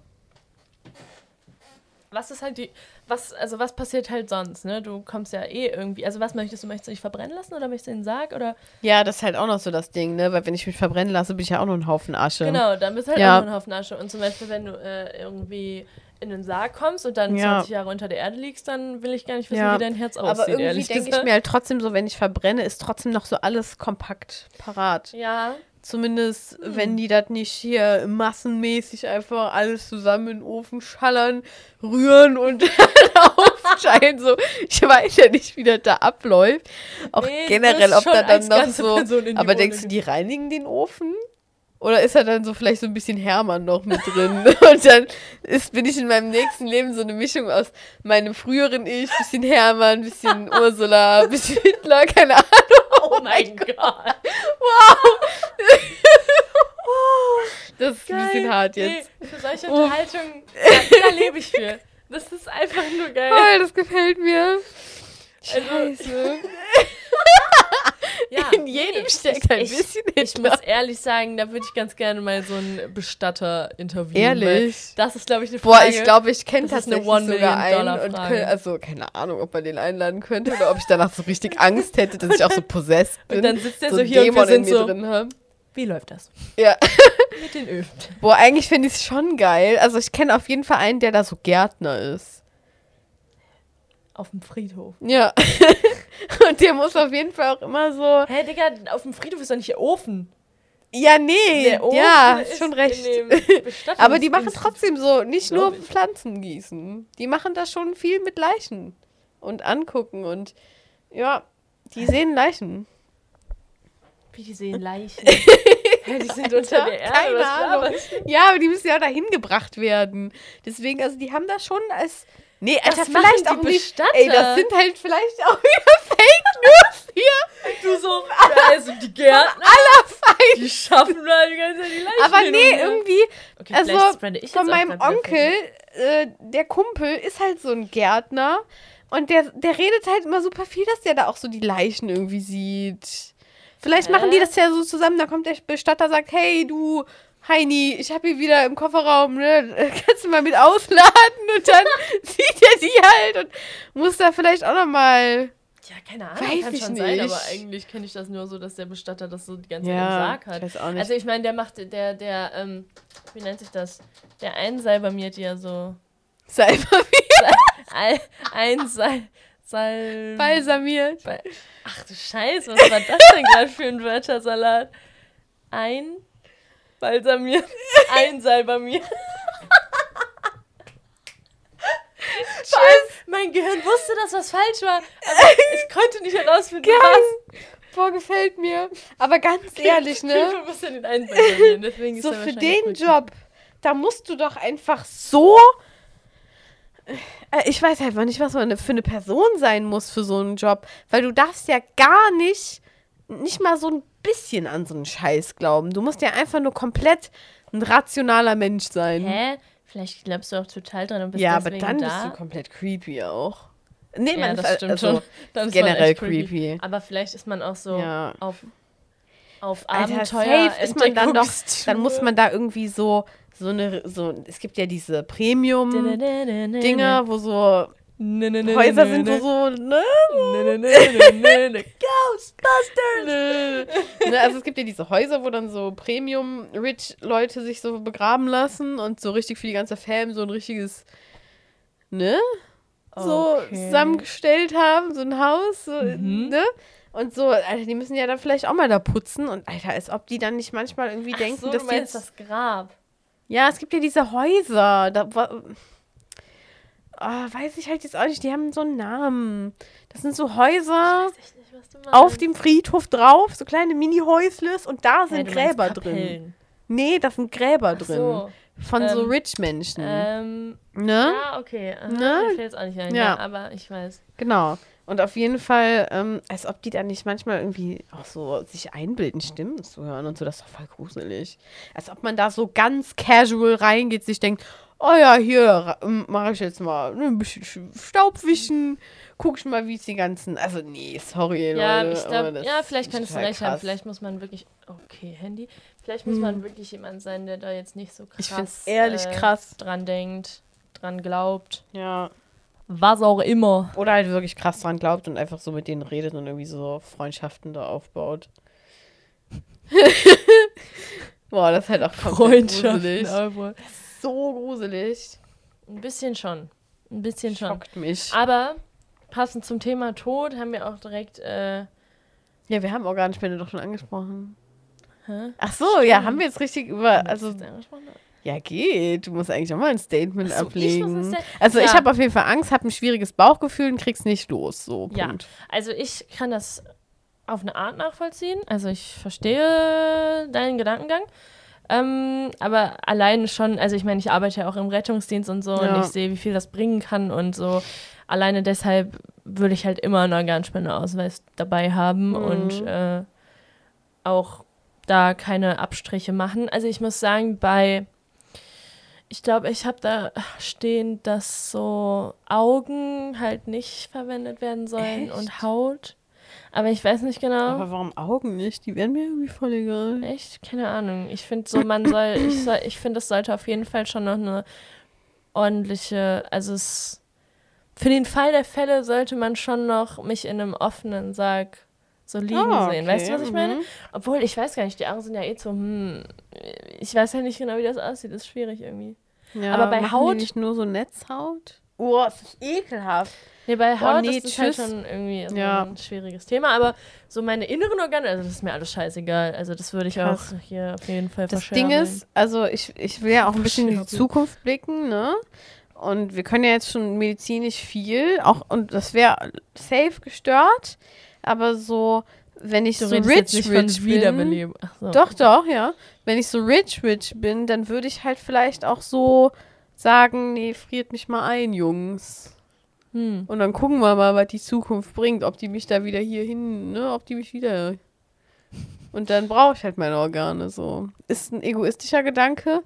was ist halt die, was, also was passiert halt sonst, ne? Du kommst ja eh irgendwie, also was möchtest du, möchtest du dich verbrennen lassen oder möchtest du den Sarg oder? Ja, das ist halt auch noch so das Ding, ne? Weil wenn ich mich verbrennen lasse, bin ich ja auch nur ein Haufen Asche. Genau, dann bist du halt ja. auch nur ein Haufen Asche. Und zum Beispiel, wenn du äh, irgendwie in den Sarg kommst und dann ja. 20 Jahre unter der Erde liegst, dann will ich gar nicht wissen, ja. wie dein Herz aussieht. Aber irgendwie denke ich mir halt trotzdem so, wenn ich verbrenne, ist trotzdem noch so alles kompakt parat. Ja. Zumindest, hm. wenn die das nicht hier massenmäßig einfach alles zusammen in den Ofen schallern, rühren und *laughs* aufscheinen. So, ich weiß ja nicht, wie das da abläuft. Auch nee, generell, ob da dann noch so. Aber denkst du, die reinigen den Ofen? Oder ist er dann so vielleicht so ein bisschen Hermann noch mit drin? *laughs* Und dann ist, bin ich in meinem nächsten Leben so eine Mischung aus meinem früheren Ich, bisschen Hermann, bisschen Ursula, bisschen Hitler, keine Ahnung. *laughs* Oh mein Gott. Wow. *laughs* das ist geil. ein bisschen hart jetzt. Nee, für solche Unterhaltung, oh. *laughs* da lebe ich für. Das ist einfach nur geil. Oh, das gefällt mir. Also, Scheiße. Ja, in jedem nee, steckt ein ich, bisschen Hitler. Ich muss ehrlich sagen, da würde ich ganz gerne mal so einen Bestatter interviewen. Ehrlich? Das ist, glaube ich, eine Frage. Boah, ich glaube, ich kenne tatsächlich eine sogar einen. Und könnte, also, keine Ahnung, ob man den einladen könnte oder ob ich danach so richtig Angst hätte, dass ich auch so *laughs* possessed bin. Und dann sitzt er so, so hier Dämon und wir sind so, drin haben. Wie läuft das? Ja. Mit den Öfen. Boah, eigentlich finde ich es schon geil. Also ich kenne auf jeden Fall einen, der da so Gärtner ist. Auf dem Friedhof. Ja. *laughs* Und der muss auf jeden Fall auch immer so. Hä, Digga, auf dem Friedhof ist doch nicht der Ofen. Ja, nee. ja, ist schon recht. *laughs* Aber die machen trotzdem so, nicht nur Pflanzen gießen. Die machen da schon viel mit Leichen und angucken und ja, die sehen Leichen. Wie die sehen Leichen? *laughs* ja, die sind unter der Erde. Keine Ahnung. Ja, aber die müssen ja dahin gebracht werden. Deswegen, also die haben da schon als Nee, Alter, das vielleicht auch nicht. Ey, das sind halt vielleicht auch wieder *laughs* Fake News hier. Du so, also die Gärtner, aller Feind. die schaffen da die ganze Zeit die Leichen Aber nee, irgendwie, okay, also von meinem Onkel, äh, der Kumpel ist halt so ein Gärtner und der, der redet halt immer super viel, dass der da auch so die Leichen irgendwie sieht. Vielleicht äh? machen die das ja so zusammen, da kommt der Bestatter, sagt, hey, du Heini, ich habe hier wieder im Kofferraum, ne? *laughs* Kannst du mal mit ausladen und dann *laughs* sieht er die halt und muss da vielleicht auch noch mal. Ja, keine Ahnung, Weiß kann schon nicht. sein, aber eigentlich kenne ich das nur so, dass der Bestatter das so die ganze Zeit ja, im Sarg hat. Weiß auch nicht. Also ich meine, der macht, der, der, ähm, wie nennt sich das? Der einsalbermiert ja so. Salbermiert? *laughs* Ein, einsal... Sal Balsamiert. Ach du Scheiße, was war das denn gerade für ein Wörtersalat? Ein Balsamiert. Ein Salbamiert. Tschüss. Mein Gehirn wusste, dass was falsch war, aber ich konnte nicht herausfinden, was. Boah, gefällt mir. Aber ganz okay, ehrlich, ne? Muss ja den deswegen so für den Job, da musst du doch einfach so. Äh, ich weiß einfach nicht, was man für eine Person sein muss für so einen Job, weil du darfst ja gar nicht, nicht mal so ein bisschen an so einen Scheiß glauben. Du musst ja einfach nur komplett ein rationaler Mensch sein. Hä? Vielleicht glaubst du auch total dran und bist Ja, aber dann da. bist du komplett creepy auch. Nee, ja, man das stimmt also, schon. *laughs* Dann generell creepy. creepy. Aber vielleicht ist man auch so ja. auf, auf Abenteuer Alter, ist man dann doch, dann muss man da irgendwie so so eine so es gibt ja diese Premium Dinger, wo so Ne, ne, ne, Häuser ne, sind ne. so, ne? Ne, ne, ne, ne, Ghostbusters! *laughs* ne, also es gibt ja diese Häuser, wo dann so Premium-Rich-Leute sich so begraben lassen und so richtig für die ganze Fam so ein richtiges, ne? So okay. zusammengestellt haben, so ein Haus, so, mhm. ne? Und so, Alter, die müssen ja dann vielleicht auch mal da putzen und Alter, als ob die dann nicht manchmal irgendwie Ach denken, so, dass du meinst jetzt das Grab. Ja, es gibt ja diese Häuser, da oh, weiß ich halt jetzt auch nicht, die haben so einen Namen. Das sind so Häuser nicht, auf dem Friedhof drauf, so kleine Mini-Häusles und da sind ja, Gräber drin. Nee, das sind Gräber Ach drin. So. Von ähm, so Rich-Menschen. Ähm, ne? Ja, okay. Aha, ne? Fällt jetzt auch nicht ein, ja. ja. aber ich weiß. Genau. Und auf jeden Fall, ähm, als ob die da nicht manchmal irgendwie auch so sich einbilden, Stimmen zu hören und so, das ist doch voll gruselig. Als ob man da so ganz casual reingeht, sich denkt, oh ja, hier mache ich jetzt mal ne, ein bisschen Staubwischen, guck ich mal, wie es die ganzen, also nee, sorry, ja, Leute. Ich glaub, ja, vielleicht könntest du recht haben, vielleicht muss man wirklich, okay, Handy, vielleicht muss hm. man wirklich jemand sein, der da jetzt nicht so krass, ehrlich äh, krass dran denkt, dran glaubt. Ja. Was auch immer. Oder halt wirklich krass dran glaubt und einfach so mit denen redet und irgendwie so Freundschaften da aufbaut. *laughs* Boah, das ist halt auch Freundschaften so gruselig. Ein bisschen schon. Ein bisschen schon. Schockt mich. Aber passend zum Thema Tod haben wir auch direkt. Äh, ja, wir haben Organspende doch schon angesprochen. Hä? Ach so, Stimmt. ja, haben wir jetzt richtig über. Also, ja, geht. Du musst eigentlich auch mal ein Statement so, ablegen. Ich also ja. ich habe auf jeden Fall Angst, habe ein schwieriges Bauchgefühl und krieg's nicht los. So, Punkt. Ja, also ich kann das auf eine Art nachvollziehen. Also ich verstehe deinen Gedankengang. Ähm, aber allein schon, also ich meine, ich arbeite ja auch im Rettungsdienst und so ja. und ich sehe, wie viel das bringen kann und so. Alleine deshalb würde ich halt immer einen Organspendeausweis dabei haben mhm. und äh, auch da keine Abstriche machen. Also ich muss sagen, bei ich glaube, ich habe da stehen, dass so Augen halt nicht verwendet werden sollen Echt? und Haut. Aber ich weiß nicht genau. Aber warum Augen nicht? Die wären mir irgendwie voll egal. Echt? Keine Ahnung. Ich finde so, man soll, *clears throat* ich soll, ich finde, es sollte auf jeden Fall schon noch eine ordentliche, also es, für den Fall der Fälle sollte man schon noch mich in einem offenen Sarg so liegen oh, okay. sehen. Weißt du, was ich meine? Mhm. Obwohl, ich weiß gar nicht, die Augen sind ja eh so, hm, ich weiß ja nicht genau, wie das aussieht. Das ist schwierig irgendwie. Ja, aber bei Haut. nicht nur so Netzhaut? Oh, das ist ekelhaft. Nee, bei Haut oh, nee, ist halt schon irgendwie so ja. ein schwieriges Thema. Aber so meine inneren Organe, also das ist mir alles scheißegal. Also das würde ich Krass. auch hier auf jeden Fall Das Ding ist, also ich, ich will ja auch ein bisschen in die Zukunft blicken, ne? Und wir können ja jetzt schon medizinisch viel, auch und das wäre safe gestört, aber so wenn ich du so rich, nicht rich bin, so. doch, doch, ja. Wenn ich so rich, rich bin, dann würde ich halt vielleicht auch so sagen, nee, friert mich mal ein, Jungs. Hm. Und dann gucken wir mal, was die Zukunft bringt, ob die mich da wieder hier hin, ne, ob die mich wieder. Und dann brauche ich halt meine Organe so. Ist ein egoistischer Gedanke,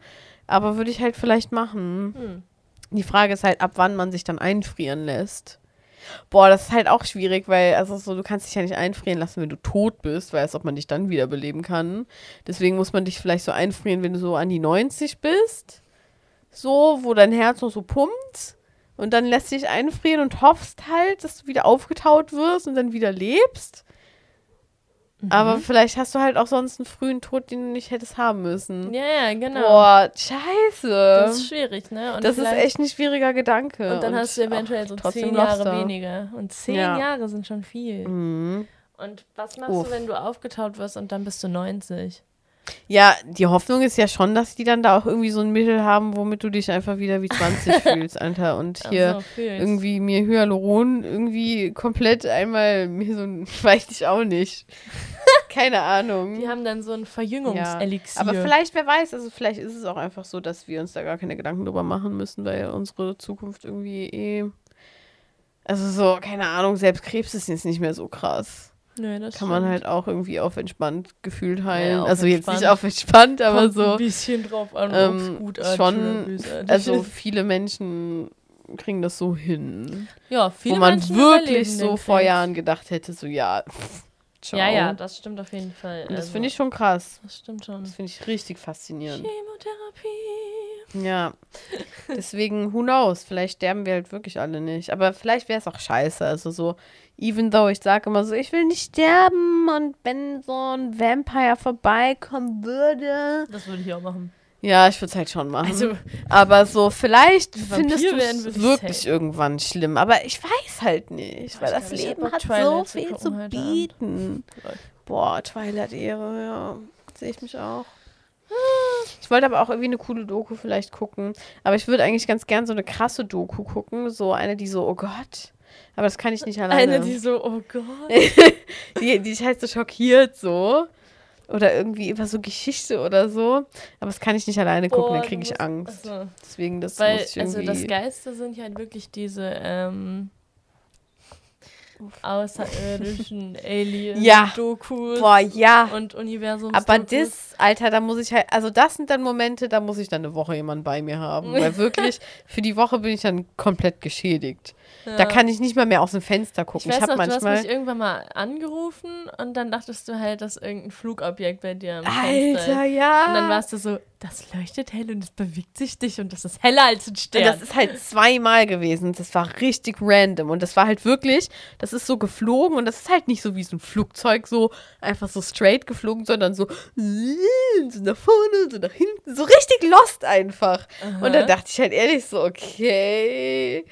aber würde ich halt vielleicht machen. Hm. Die Frage ist halt, ab wann man sich dann einfrieren lässt. Boah, das ist halt auch schwierig, weil, also so, du kannst dich ja nicht einfrieren lassen, wenn du tot bist, weil als ob man dich dann wiederbeleben kann. Deswegen muss man dich vielleicht so einfrieren, wenn du so an die 90 bist. So, wo dein Herz noch so pumpt. Und dann lässt dich einfrieren und hoffst halt, dass du wieder aufgetaut wirst und dann wieder lebst. Mhm. Aber vielleicht hast du halt auch sonst einen frühen Tod, den du nicht hättest haben müssen. Ja, ja, genau. Boah, scheiße. Das ist schwierig, ne? Und das ist echt ein schwieriger Gedanke. Und dann und hast du eventuell so zehn Jahre weniger. Und zehn ja. Jahre sind schon viel. Mhm. Und was machst Uff. du, wenn du aufgetaut wirst und dann bist du 90? Ja, die Hoffnung ist ja schon, dass die dann da auch irgendwie so ein Mittel haben, womit du dich einfach wieder wie 20 *laughs* fühlst, Alter. Und hier so, irgendwie mir Hyaluron irgendwie komplett einmal mir so ein, *laughs* weiß ich auch nicht. Keine Ahnung. Die haben dann so ein Verjüngungselixier. Ja. Aber vielleicht, wer weiß, also vielleicht ist es auch einfach so, dass wir uns da gar keine Gedanken drüber machen müssen, weil unsere Zukunft irgendwie eh. Also so, keine Ahnung, selbst Krebs ist jetzt nicht mehr so krass. Nee, das kann man halt auch irgendwie auf entspannt gefühlt heilen. Ja, also entspannt. jetzt nicht auf entspannt, *laughs* aber Kommt so. Ein bisschen drauf an, ähm, gut schon. Also viele Menschen kriegen das so hin. Ja, viele Wo man Menschen wirklich so vor Jahren gedacht hätte, so ja. Ciao. Ja, ja, das stimmt auf jeden Fall. Und das also, finde ich schon krass. Das stimmt schon. Das finde ich richtig faszinierend. Chemotherapie. Ja. Deswegen, who knows? Vielleicht sterben wir halt wirklich alle nicht. Aber vielleicht wäre es auch scheiße. Also so, even though ich sage immer so, ich will nicht sterben und wenn so ein Vampire vorbeikommen würde. Das würde ich auch machen. Ja, ich würde es halt schon machen. Also, aber so, vielleicht findest du es wirklich safe. irgendwann schlimm. Aber ich weiß halt nicht, weil das Leben hat so viel zu bieten. Boah, Twilight-Ehre, ja. Sehe ich mich auch. *sighs* Ich wollte aber auch irgendwie eine coole Doku vielleicht gucken. Aber ich würde eigentlich ganz gern so eine krasse Doku gucken. So eine, die so, oh Gott. Aber das kann ich nicht alleine. Eine, die so, oh Gott. *laughs* die, die ist halt so schockiert so oder irgendwie über so Geschichte oder so. Aber das kann ich nicht alleine gucken, Boah, dann kriege ich Angst. Also, Deswegen, das weil, muss ich irgendwie... Also das Geiste sind ja halt wirklich diese ähm, außerirdischen *laughs* Alien-Dokus ja. Boah, ja. und Universums. Aber das, Alter, da muss ich halt, also das sind dann Momente, da muss ich dann eine Woche jemanden bei mir haben. *laughs* weil wirklich, für die Woche bin ich dann komplett geschädigt. Ja. Da kann ich nicht mal mehr aus dem Fenster gucken. Ich, weiß ich noch, manchmal du hast mich irgendwann mal angerufen und dann dachtest du halt, dass irgendein Flugobjekt bei dir am Alter, Fenster ist. ja. Und dann warst du so, das leuchtet hell und es bewegt sich dich und das ist heller als ein Stern. Und das ist halt zweimal gewesen. Das war richtig random und das war halt wirklich, das ist so geflogen und das ist halt nicht so wie so ein Flugzeug so einfach so straight geflogen, sondern so, so nach vorne, so nach hinten, so richtig lost einfach. Aha. Und dann dachte ich halt ehrlich so, okay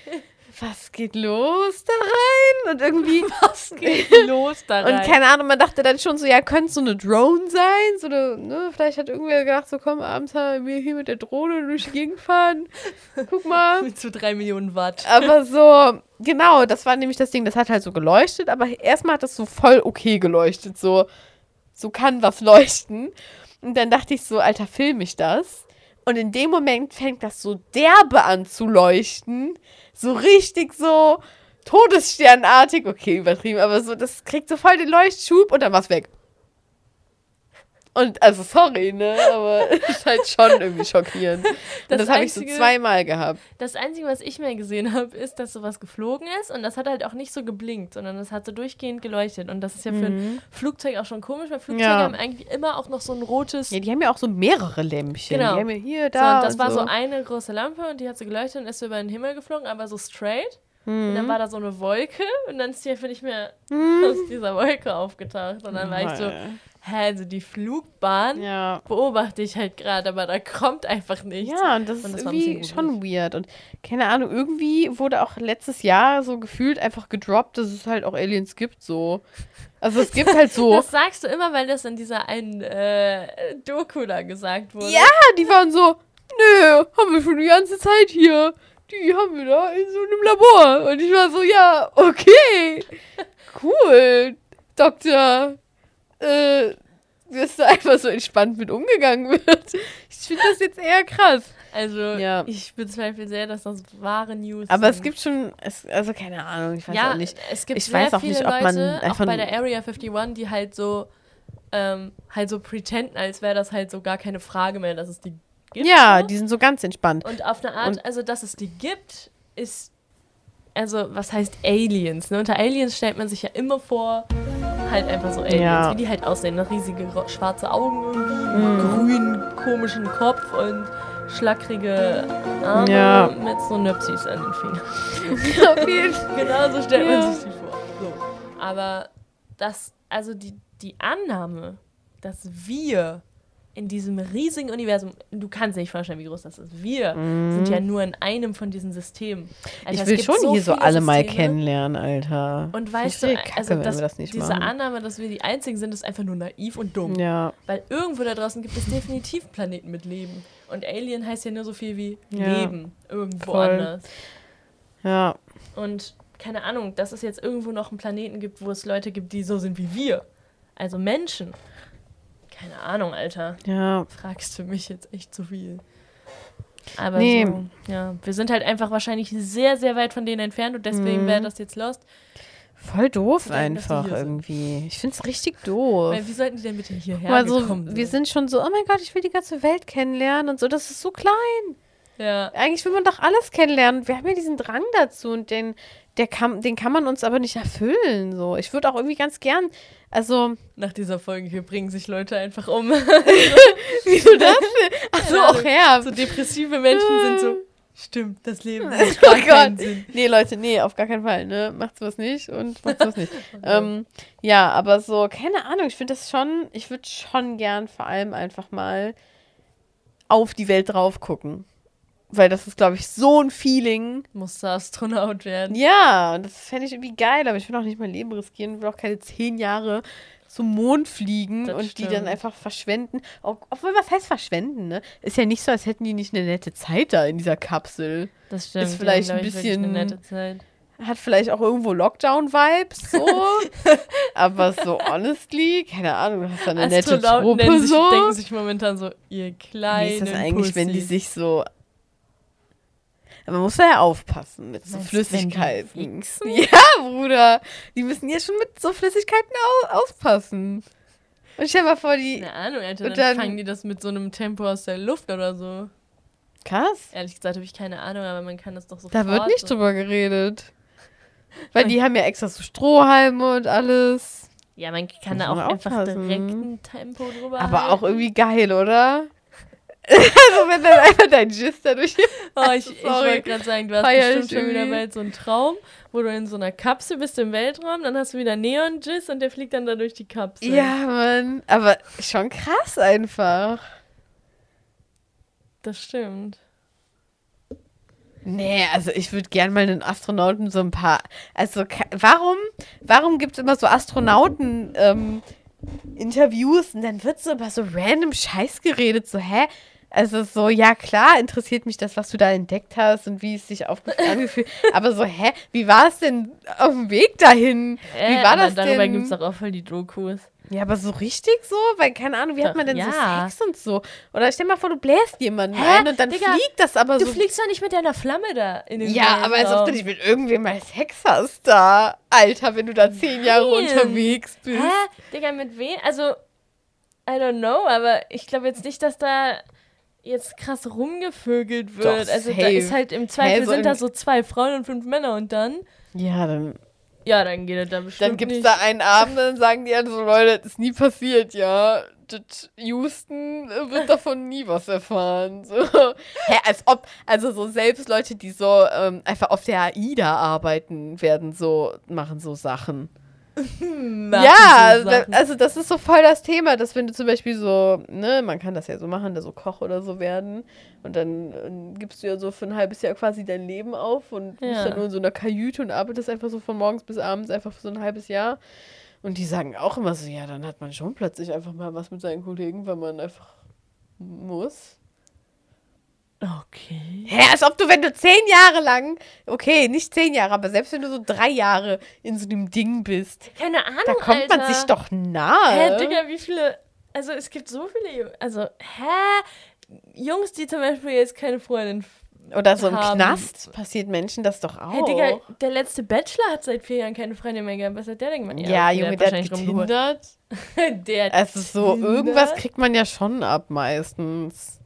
was geht los da rein? Und irgendwie. *laughs* Was geht *laughs* los da rein? Und keine Ahnung, man dachte dann schon so, ja, könnte so eine Drone sein? So eine, ne, vielleicht hat irgendwer gedacht, so komm, abends haben wir hier mit der Drohne durch die Gegend fahren. Guck mal. *laughs* mit so drei Millionen Watt. Aber so, genau, das war nämlich das Ding, das hat halt so geleuchtet, aber erstmal hat das so voll okay geleuchtet. So, so kann was leuchten. Und dann dachte ich so, Alter, film ich das? Und in dem Moment fängt das so derbe an zu leuchten. So richtig so Todessternartig. Okay, übertrieben, aber so, das kriegt so voll den Leuchtschub und dann war's weg. Und also sorry, ne, aber *laughs* ist halt schon irgendwie schockierend. Das, das habe ich so zweimal gehabt. Das Einzige, was ich mehr gesehen habe, ist, dass sowas geflogen ist und das hat halt auch nicht so geblinkt, sondern das hat so durchgehend geleuchtet. Und das ist ja für ein mhm. Flugzeug auch schon komisch, weil Flugzeuge ja. haben eigentlich immer auch noch so ein rotes. Ja, die haben ja auch so mehrere Lämpchen. Genau. Die haben ja hier, da. So, und das und war so. so eine große Lampe und die hat so geleuchtet und ist so über den Himmel geflogen, aber so straight. Und dann mhm. war da so eine Wolke und dann ist die einfach nicht mehr mhm. aus dieser Wolke aufgetaucht. Und dann war ich so, also die Flugbahn ja. beobachte ich halt gerade, aber da kommt einfach nichts. Ja, und das, und das ist irgendwie schon weird. Und keine Ahnung, irgendwie wurde auch letztes Jahr so gefühlt einfach gedroppt, dass es halt auch Aliens gibt, so. Also es gibt halt so. *laughs* Das sagst du immer, weil das in dieser einen äh, Doku da gesagt wurde. Ja, die waren so, nö, haben wir schon die ganze Zeit hier. Die haben wir da in so einem Labor. Und ich war so, ja, okay. *laughs* Cool, Doktor äh, dass da einfach so entspannt mit umgegangen wird. Ich finde das jetzt eher krass. Also, ja. ich bezweifle sehr, dass das wahre News Aber sind. es gibt schon, es, also keine Ahnung, ich weiß ja, auch nicht. Es gibt ich sehr weiß auch viele nicht, ob man Leute, auch bei der Area 51, die halt so, ähm, halt so pretenden, als wäre das halt so gar keine Frage mehr, dass es die gibt. Ja, so. die sind so ganz entspannt. Und auf eine Art, Und also dass es die gibt, ist, also was heißt Aliens? Ne? Unter Aliens stellt man sich ja immer vor, halt einfach so Aliens, ja. wie die halt aussehen. Ne? Riesige schwarze Augen, mhm. grünen, komischen Kopf und schlackrige Arme ja. mit so Nöpsis an den Fingern. *laughs* Auf jeden Fall. *laughs* genau so stellt ja. man sich die vor. So. Aber das, also die, die Annahme, dass wir in diesem riesigen Universum, du kannst dir nicht vorstellen, wie groß das ist. Wir mm. sind ja nur in einem von diesen Systemen. Alter, ich will schon so hier so alle Systeme. mal kennenlernen, Alter. Und weißt du, Kacke, also das, das diese machen. Annahme, dass wir die Einzigen sind, ist einfach nur naiv und dumm. Ja. Weil irgendwo da draußen gibt es definitiv Planeten mit Leben. Und Alien heißt ja nur so viel wie ja. Leben irgendwo Voll. anders. Ja. Und keine Ahnung, dass es jetzt irgendwo noch einen Planeten gibt, wo es Leute gibt, die so sind wie wir. Also Menschen. Keine Ahnung, Alter. Ja. Fragst du mich jetzt echt zu viel. Aber nee. so, ja, wir sind halt einfach wahrscheinlich sehr, sehr weit von denen entfernt und deswegen mhm. wäre das jetzt lost. Voll doof denken, einfach irgendwie. Ich finde es richtig doof. Weil, wie sollten die denn bitte hierher also, kommen? Wir sind schon so, oh mein Gott, ich will die ganze Welt kennenlernen und so. Das ist so klein. Ja. Eigentlich will man doch alles kennenlernen. Wir haben ja diesen Drang dazu und den, der kann, den kann man uns aber nicht erfüllen. So. Ich würde auch irgendwie ganz gern, also. Nach dieser Folge hier bringen sich Leute einfach um. *laughs* *laughs* Wieso das? Achso, auch her. So depressive Menschen sind so. *laughs* Stimmt, das Leben macht gar oh keinen Sinn. Nee, Leute, nee, auf gar keinen Fall, ne? Macht's was nicht und macht's was nicht. ähm, ja, aber so, keine Ahnung, ich finde das schon, ich würde schon gern vor allem einfach mal auf die Welt drauf gucken. Weil das ist, glaube ich, so ein Feeling. Muss Astronaut werden. Ja, das fände ich irgendwie geil, aber ich will auch nicht mein Leben riskieren, will auch keine zehn Jahre zum Mond fliegen das und stimmt. die dann einfach verschwenden. Obwohl, was heißt verschwenden, ne? Ist ja nicht so, als hätten die nicht eine nette Zeit da in dieser Kapsel. Das stimmt. Ist vielleicht ein bisschen. Eine nette Zeit. Hat vielleicht auch irgendwo Lockdown-Vibes, so. *laughs* aber so honestly, keine Ahnung, du hast da eine nette Truppe sich, so. denken sich momentan so, ihr kleinen Wie ist das eigentlich, Pussy. wenn die sich so man muss da ja aufpassen mit so Flüssigkeiten. *laughs* Ja, Bruder. Die müssen ja schon mit so Flüssigkeiten au auspassen. Und stell mal vor, die. Keine Ahnung, Alter, dann, dann fangen die das mit so einem Tempo aus der Luft oder so. Krass. Ehrlich gesagt habe ich keine Ahnung, aber man kann das doch so. Da wird nicht so. drüber geredet. Weil die haben ja extra so Strohhalme und alles. Ja, man kann da auch einfach direkt ein Tempo drüber Aber halten. auch irgendwie geil, oder? *laughs* also wenn dann einfach dein Gist dadurch. *laughs* Oh, ich, ich wollte gerade sagen, du hast Feier bestimmt schon wieder bald so einen Traum, wo du in so einer Kapsel bist im Weltraum, dann hast du wieder Neon-Gist und der fliegt dann da durch die Kapsel. Ja, Mann. Aber schon krass einfach. Das stimmt. Nee, also ich würde gern mal einen Astronauten so ein paar. Also warum, warum gibt es immer so Astronauten ähm, Interviews und dann wird so über so random Scheiß geredet, so, hä? Also so, ja klar, interessiert mich das, was du da entdeckt hast und wie es sich *laughs* angefühlt Aber so, hä, wie war es denn auf dem Weg dahin? Wie war das darüber denn? Darüber gibt es doch auch voll die Dokus. Ja, aber so richtig so? Weil, keine Ahnung, wie hat man denn ja. so Sex und so? Oder stell dir mal vor, du bläst jemanden Hä? ein und dann Digga, fliegt das aber du so. Du fliegst doch nicht mit deiner Flamme da in den Ja, aber als ob du nicht mit irgendwem mal Sex hast da. Alter, wenn du da zehn Jahre unterwegs bist. Hä? Digga, mit wem? Also, I don't know, aber ich glaube jetzt nicht, dass da jetzt krass rumgevögelt wird. Doch, also safe. da ist halt im Zweifel hey, so sind da so zwei Frauen und fünf Männer und dann. Ja, dann. Ja, dann geht es da bestimmt. Dann gibt es da einen Abend, dann sagen die alle so, Leute, das ist nie passiert, ja. Das Houston wird davon nie was erfahren. So. Hä, als ob, also so selbst Leute, die so ähm, einfach auf der AIDA arbeiten, werden so, machen so Sachen *laughs* ja, so also das ist so voll das Thema, dass wenn du zum Beispiel so, ne, man kann das ja so machen, da so Koch oder so werden und dann gibst du ja so für ein halbes Jahr quasi dein Leben auf und ja. bist dann nur in so einer Kajüte und arbeitest einfach so von morgens bis abends einfach für so ein halbes Jahr. Und die sagen auch immer so, ja, dann hat man schon plötzlich einfach mal was mit seinen Kollegen, weil man einfach muss. Okay. Hä, als ob du, wenn du zehn Jahre lang, okay, nicht zehn Jahre, aber selbst wenn du so drei Jahre in so einem Ding bist. Keine Ahnung. Da kommt Alter. man sich doch nahe. Hä, Digga, wie viele. Also es gibt so viele. Also, hä? Jungs, die zum Beispiel jetzt keine Freundin oder so im haben. Knast passiert Menschen das doch auch. Hey, Digga, der letzte Bachelor hat seit vier Jahren keine Freundin mehr gehabt. Was hat der denn gemacht? Ja, ja Junge, der, der hat getindert. *laughs* der also so, irgendwas kriegt man ja schon ab meistens.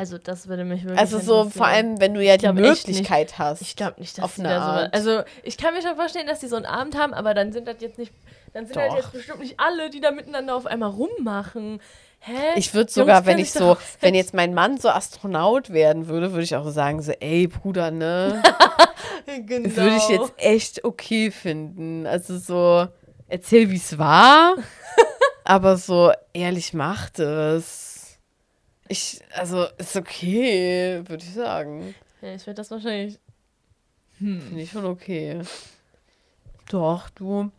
Also das würde mich wirklich Also so vor allem, wenn du ja die Möglichkeit nicht, hast. Ich glaube nicht, dass auf eine da Art. so Also ich kann mir schon vorstellen, dass die so einen Abend haben, aber dann sind das jetzt nicht, dann sind halt jetzt bestimmt nicht alle, die da miteinander auf einmal rummachen. Hä? Ich würde sogar, wenn ich so, wenn jetzt mein Mann so Astronaut werden würde, würde ich auch sagen so, ey Bruder, ne? *laughs* genau. Würde ich jetzt echt okay finden. Also so, erzähl, wie es war, *laughs* aber so ehrlich macht es. Ich, also, ist okay, würde ich sagen. Ja, ich werde das wahrscheinlich. Hm. Finde ich schon okay. Doch, du.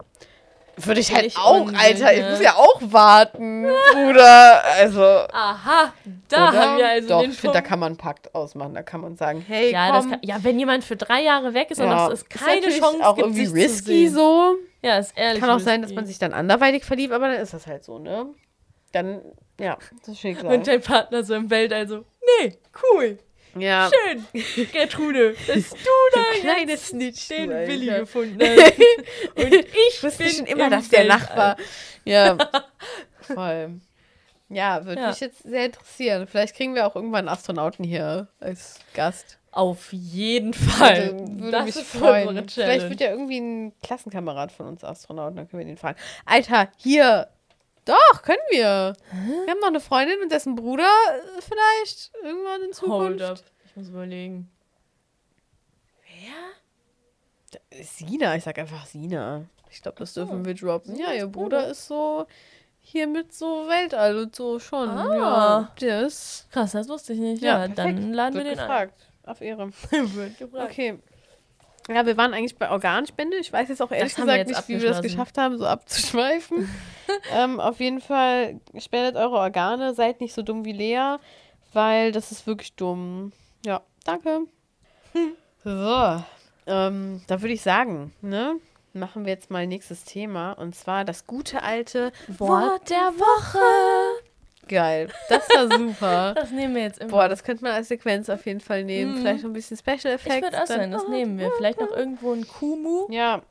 Würde ich halt ich auch, Alter. Ich muss ja auch warten, Bruder. Also. Aha, da oder? haben wir also Doch, den ich finde, da kann man einen Pakt ausmachen. Da kann man sagen, hey, ja, komm. Kann, ja, wenn jemand für drei Jahre weg ist ja, und es keine ist Chance auch gibt, irgendwie risky so. Ja, ist ehrlich. Kann auch risky. sein, dass man sich dann anderweitig verliebt, aber dann ist das halt so, ne? Dann ja, das ist Schicksal. Und dein Partner so im Weltall so, nee, cool. Ja. Schön, Gertrude, dass *laughs* du da kleine Snitch, den Willi gefunden *laughs* hast. Und ich wusste schon immer, dass der Nachbar. Ja, *laughs* voll. Ja, würde ja. mich jetzt sehr interessieren. Vielleicht kriegen wir auch irgendwann einen Astronauten hier als Gast. Auf jeden Fall. Würde, würde das mich freuen. Vielleicht wird ja irgendwie ein Klassenkamerad von uns Astronauten, dann können wir den fragen. Alter, hier, doch, können wir. Hä? Wir haben noch eine Freundin und dessen Bruder äh, vielleicht irgendwann in Zukunft. Hold up. Ich muss überlegen. Wer? Sina, ich sag einfach Sina. Ich glaube, das dürfen wir droppen. Ja, ihr Bruder ist so hier mit so Weltall und so schon. Ah. Ja, das. Krass, das wusste ich nicht. Ja, ja dann laden Wird wir den gefragt. an. Auf Ehre. *laughs* Wird gefragt. Okay. Ja, wir waren eigentlich bei Organspende. Ich weiß jetzt auch ehrlich das gesagt nicht, wie wir das geschafft haben, so abzuschweifen. *laughs* ähm, auf jeden Fall spendet eure Organe, seid nicht so dumm wie Lea, weil das ist wirklich dumm. Ja, danke. *laughs* so, ähm, da würde ich sagen, ne? Machen wir jetzt mal nächstes Thema und zwar das gute alte Wort, Wort der Woche. Geil. Das war super. *laughs* das nehmen wir jetzt immer. Boah, das könnte man als Sequenz auf jeden Fall nehmen. Mm. Vielleicht noch ein bisschen Special Effects. Ich würde auch sagen, das nehmen wir. Vielleicht noch irgendwo ein Kumu. Ja.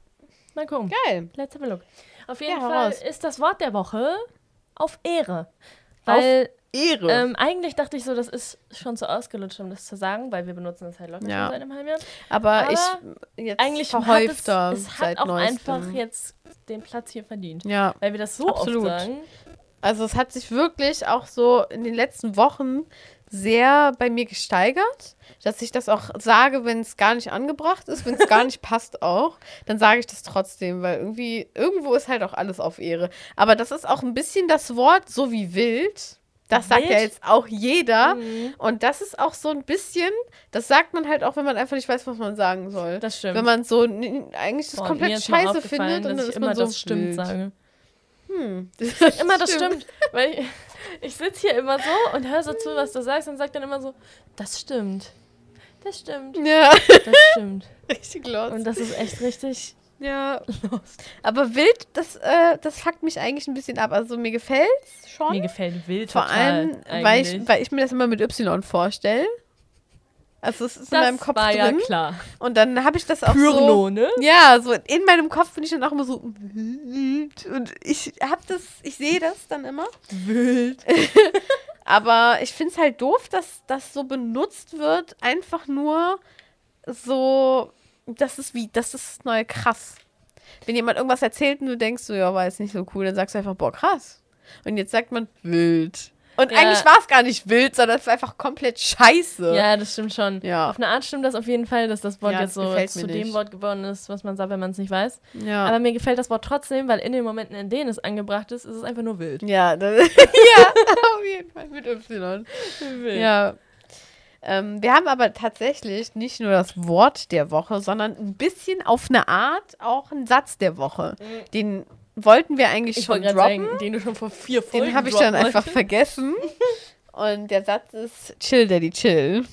Mal gucken. Geil. Let's have a look. Auf jeden ja, Fall raus. ist das Wort der Woche auf Ehre. Weil, auf Ehre. Ähm, eigentlich dachte ich so, das ist schon zu ausgelutscht, um das zu sagen, weil wir benutzen das halt locker ja. schon seit einem halben Jahr. Aber, Aber ich jetzt eigentlich verhäufter es, es hat auch neuestem. einfach jetzt den Platz hier verdient. Ja. Weil wir das so Absolut. oft sagen. Also es hat sich wirklich auch so in den letzten Wochen sehr bei mir gesteigert, dass ich das auch sage, wenn es gar nicht angebracht ist, wenn es gar nicht *laughs* passt auch, dann sage ich das trotzdem, weil irgendwie, irgendwo ist halt auch alles auf Ehre. Aber das ist auch ein bisschen das Wort so wie wild. Das sagt Wild? ja jetzt auch jeder. Mhm. Und das ist auch so ein bisschen, das sagt man halt auch, wenn man einfach nicht weiß, was man sagen soll. Das stimmt. Wenn man so eigentlich das Boah, komplett scheiße findet und dann ist man so das stimmt sage. Hm, *laughs* das immer das stimmt. Weil ich, ich sitze hier immer so und höre so zu, was du sagst und sag dann immer so, das stimmt. Das stimmt. Ja. Das stimmt. *laughs* richtig los. Und das ist echt richtig ja. Los. Aber wild, das, äh, das fuckt mich eigentlich ein bisschen ab. Also mir gefällt es schon. Mir gefällt wild Vor allem, weil ich, weil ich mir das immer mit Y vorstelle. Also es ist das in meinem Kopf war drin. Ja klar. Und dann habe ich das auch Pyrno, so. ne? Ja, so in meinem Kopf bin ich dann auch immer so wild. Und ich habe das, ich sehe das dann immer. Wild. *laughs* Aber ich finde es halt doof, dass das so benutzt wird, einfach nur so das ist wie, das ist das neue krass. Wenn jemand irgendwas erzählt und du denkst so, ja, war jetzt nicht so cool, dann sagst du einfach, boah, krass. Und jetzt sagt man wild. Und ja. eigentlich war es gar nicht wild, sondern es war einfach komplett scheiße. Ja, das stimmt schon. Ja. Auf eine Art stimmt das auf jeden Fall, dass das Wort ja, jetzt so zu nicht. dem Wort geworden ist, was man sagt, wenn man es nicht weiß. Ja. Aber mir gefällt das Wort trotzdem, weil in den Momenten, in denen es angebracht ist, ist es einfach nur wild. Ja, *laughs* *laughs* ja auf jeden Fall mit Y. Wild. Ja. Ähm, wir haben aber tatsächlich nicht nur das Wort der Woche, sondern ein bisschen auf eine Art auch einen Satz der Woche. Mhm. Den wollten wir eigentlich ich schon droppen. Sagen, den du schon vor vier Folgen Den habe ich dann einfach vergessen. *laughs* Und der Satz ist Chill, Daddy, chill.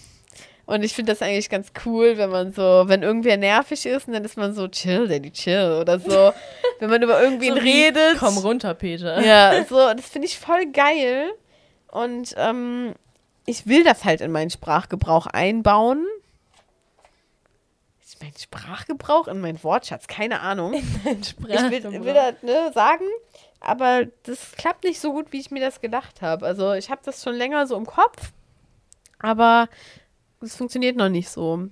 Und ich finde das eigentlich ganz cool, wenn man so, wenn irgendwer nervig ist, und dann ist man so chill, Daddy, chill oder so. *laughs* wenn man über irgendwen so redet. Komm runter, Peter. Ja, so, das finde ich voll geil. Und ähm, ich will das halt in meinen Sprachgebrauch einbauen. Mein Sprachgebrauch in meinen Wortschatz? Keine Ahnung. *laughs* In meinen. Ich will, will das ne, sagen, aber das klappt nicht so gut, wie ich mir das gedacht habe. Also ich habe das schon länger so im Kopf, aber es funktioniert noch nicht so. Hm.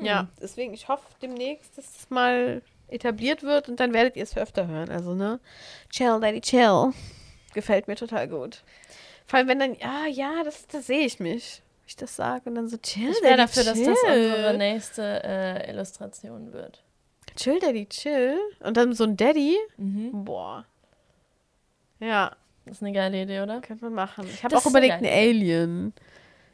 Ja, deswegen, ich hoffe demnächst, dass es mal etabliert wird und dann werdet ihr es öfter hören. Also, ne? Chill, Daddy, chill. Gefällt mir total gut. Vor allem, wenn dann, ja, ja, das, das sehe ich mich. Ich das sage und dann so chill. Ich wäre dafür, chill. dass das unsere nächste äh, Illustration wird. Chill, Daddy, chill. Und dann so ein Daddy. Mhm. Boah. Ja. Das ist eine geile Idee, oder? Könnte man machen. Ich habe auch überlegt, ein Alien.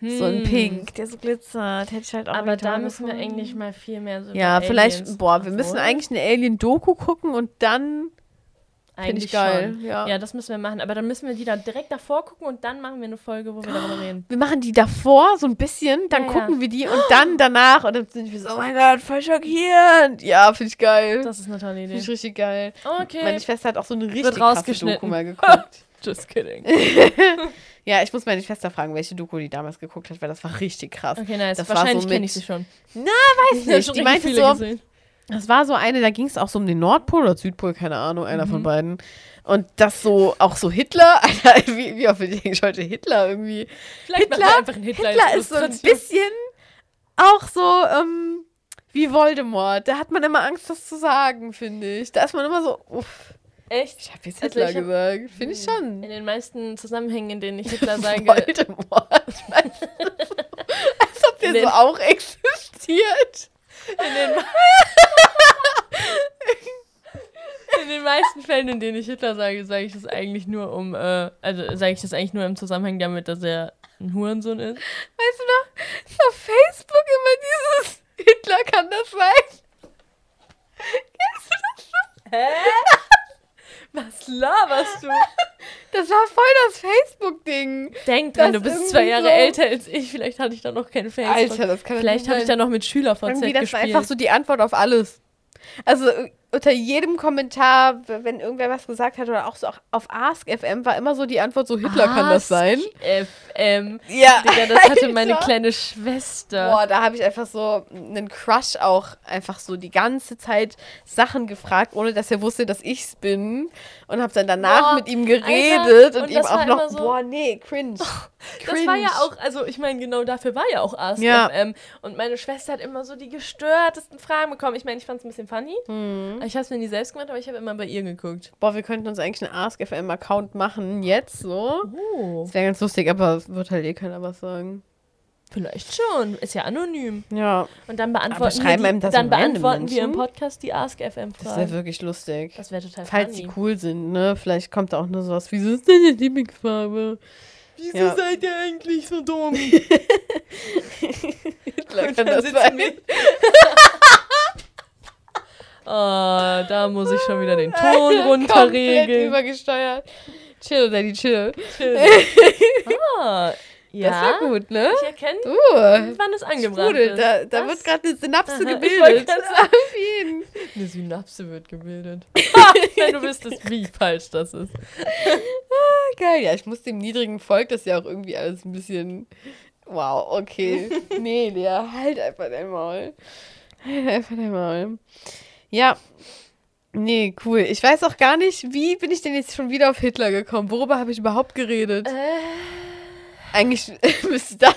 Hm. So ein hm. Pink, der so glitzert. Hätte ich halt auch Aber da müssen wir eigentlich mal viel mehr so. Ja, vielleicht, boah, wir müssen eigentlich eine Alien-Doku gucken und dann eigentlich ich geil. Schon. Ja. ja, das müssen wir machen. Aber dann müssen wir die da direkt davor gucken und dann machen wir eine Folge, wo wir darüber reden. Wir machen die davor so ein bisschen, dann ja, gucken ja. wir die und dann *gasps* danach und dann sind wir so, oh mein Gott, voll schockierend. Ja, finde ich geil. Das ist eine tolle Idee. Finde ich richtig geil. Okay. Meine Schwester hat auch so eine richtig krasse Doku mal geguckt. *laughs* Just kidding. *laughs* ja, ich muss meine Schwester fragen, welche Doku die damals geguckt hat, weil das war richtig krass. Okay, nice. Das Wahrscheinlich so kenne ich sie schon. Na, weiß *laughs* nicht. Die meinte so, gesehen. Das war so eine, da ging es auch so um den Nordpol oder Südpol, keine Ahnung, einer mhm. von beiden. Und das so, auch so Hitler, *laughs* Alter, wie, wie oft bin ich heute Hitler irgendwie? Vielleicht Hitler, einfach ein Hitler, Hitler ist so ein bisschen auch so, ähm, wie Voldemort. Da hat man immer Angst, das zu sagen, finde ich. Da ist man immer so, uff. Echt? Ich habe jetzt also Hitler also gesagt. Finde ich schon. In den meisten Zusammenhängen, in denen ich Hitler *laughs* sage. Voldemort. *laughs* als ob der so auch existiert. In den, *laughs* in den meisten Fällen, in denen ich Hitler sage, sage ich das eigentlich nur um, äh, also sage ich das eigentlich nur im Zusammenhang damit, dass er ein Hurensohn ist. Weißt du noch, auf Facebook immer dieses Hitler kann das sein. Kennst du das schon? Hä? Was laberst du? *laughs* Das war voll das Facebook-Ding. Denk dran, du bist zwei Jahre so älter als ich. Vielleicht hatte ich da noch kein Facebook. Alter, das kann Vielleicht habe ich da noch mit SchülerVZ Irgendwie, das war einfach so die Antwort auf alles. Also unter jedem Kommentar, wenn irgendwer was gesagt hat oder auch so auch auf Ask FM war immer so die Antwort so Hitler Ask kann das sein. FM. Ja. Digga, das *laughs* hatte meine kleine Schwester. Boah, da habe ich einfach so einen Crush auch einfach so die ganze Zeit Sachen gefragt, ohne dass er wusste, dass ich's bin und habe dann danach boah, mit ihm geredet Alter, und, und ihm auch noch so, boah, nee, cringe. cringe. *laughs* Das war ja auch, also ich meine, genau dafür war ja auch Ask ja. FM und meine Schwester hat immer so die gestörtesten Fragen bekommen. Ich meine, ich fand es ein bisschen funny. Mhm. Ich habe es mir nie selbst gemacht, aber ich habe immer bei ihr geguckt. Boah, wir könnten uns eigentlich einen AskFM-Account machen, jetzt so. Oh. Das wäre ganz lustig, aber wird halt eh keiner was sagen. Vielleicht schon. Ist ja anonym. Ja. Und dann beantworten, wir, die, dann beantworten wir im Podcast die AskFM-Fragen. Das wäre wirklich lustig. Das wäre total Falls funny. die cool sind, ne? Vielleicht kommt da auch nur sowas wie, was ist deine Lieblingsfarbe? Wieso ja. seid ihr eigentlich so dumm? *laughs* Hitler kann das sein. *laughs* oh, da muss ich schon wieder den *laughs* Ton runterregeln. übergesteuert. Chill, Daddy, chill. chill. *laughs* ah, ja, das war gut, ne? Ich erkenne, uh, wann es angebracht Sprudel, ist. Da, da wird gerade eine Synapse *laughs* gebildet. Auf jeden. Eine Synapse wird gebildet. Wenn du wüsstest, wie falsch das ist. Ah, geil, ja, ich muss dem niedrigen Volk das ja auch irgendwie alles ein bisschen... Wow, okay. nee, Lea, halt einfach dein Maul. Halt einfach dein Maul. Ja, Nee, cool. Ich weiß auch gar nicht, wie bin ich denn jetzt schon wieder auf Hitler gekommen? Worüber habe ich überhaupt geredet? Äh. Eigentlich *laughs* müsste das.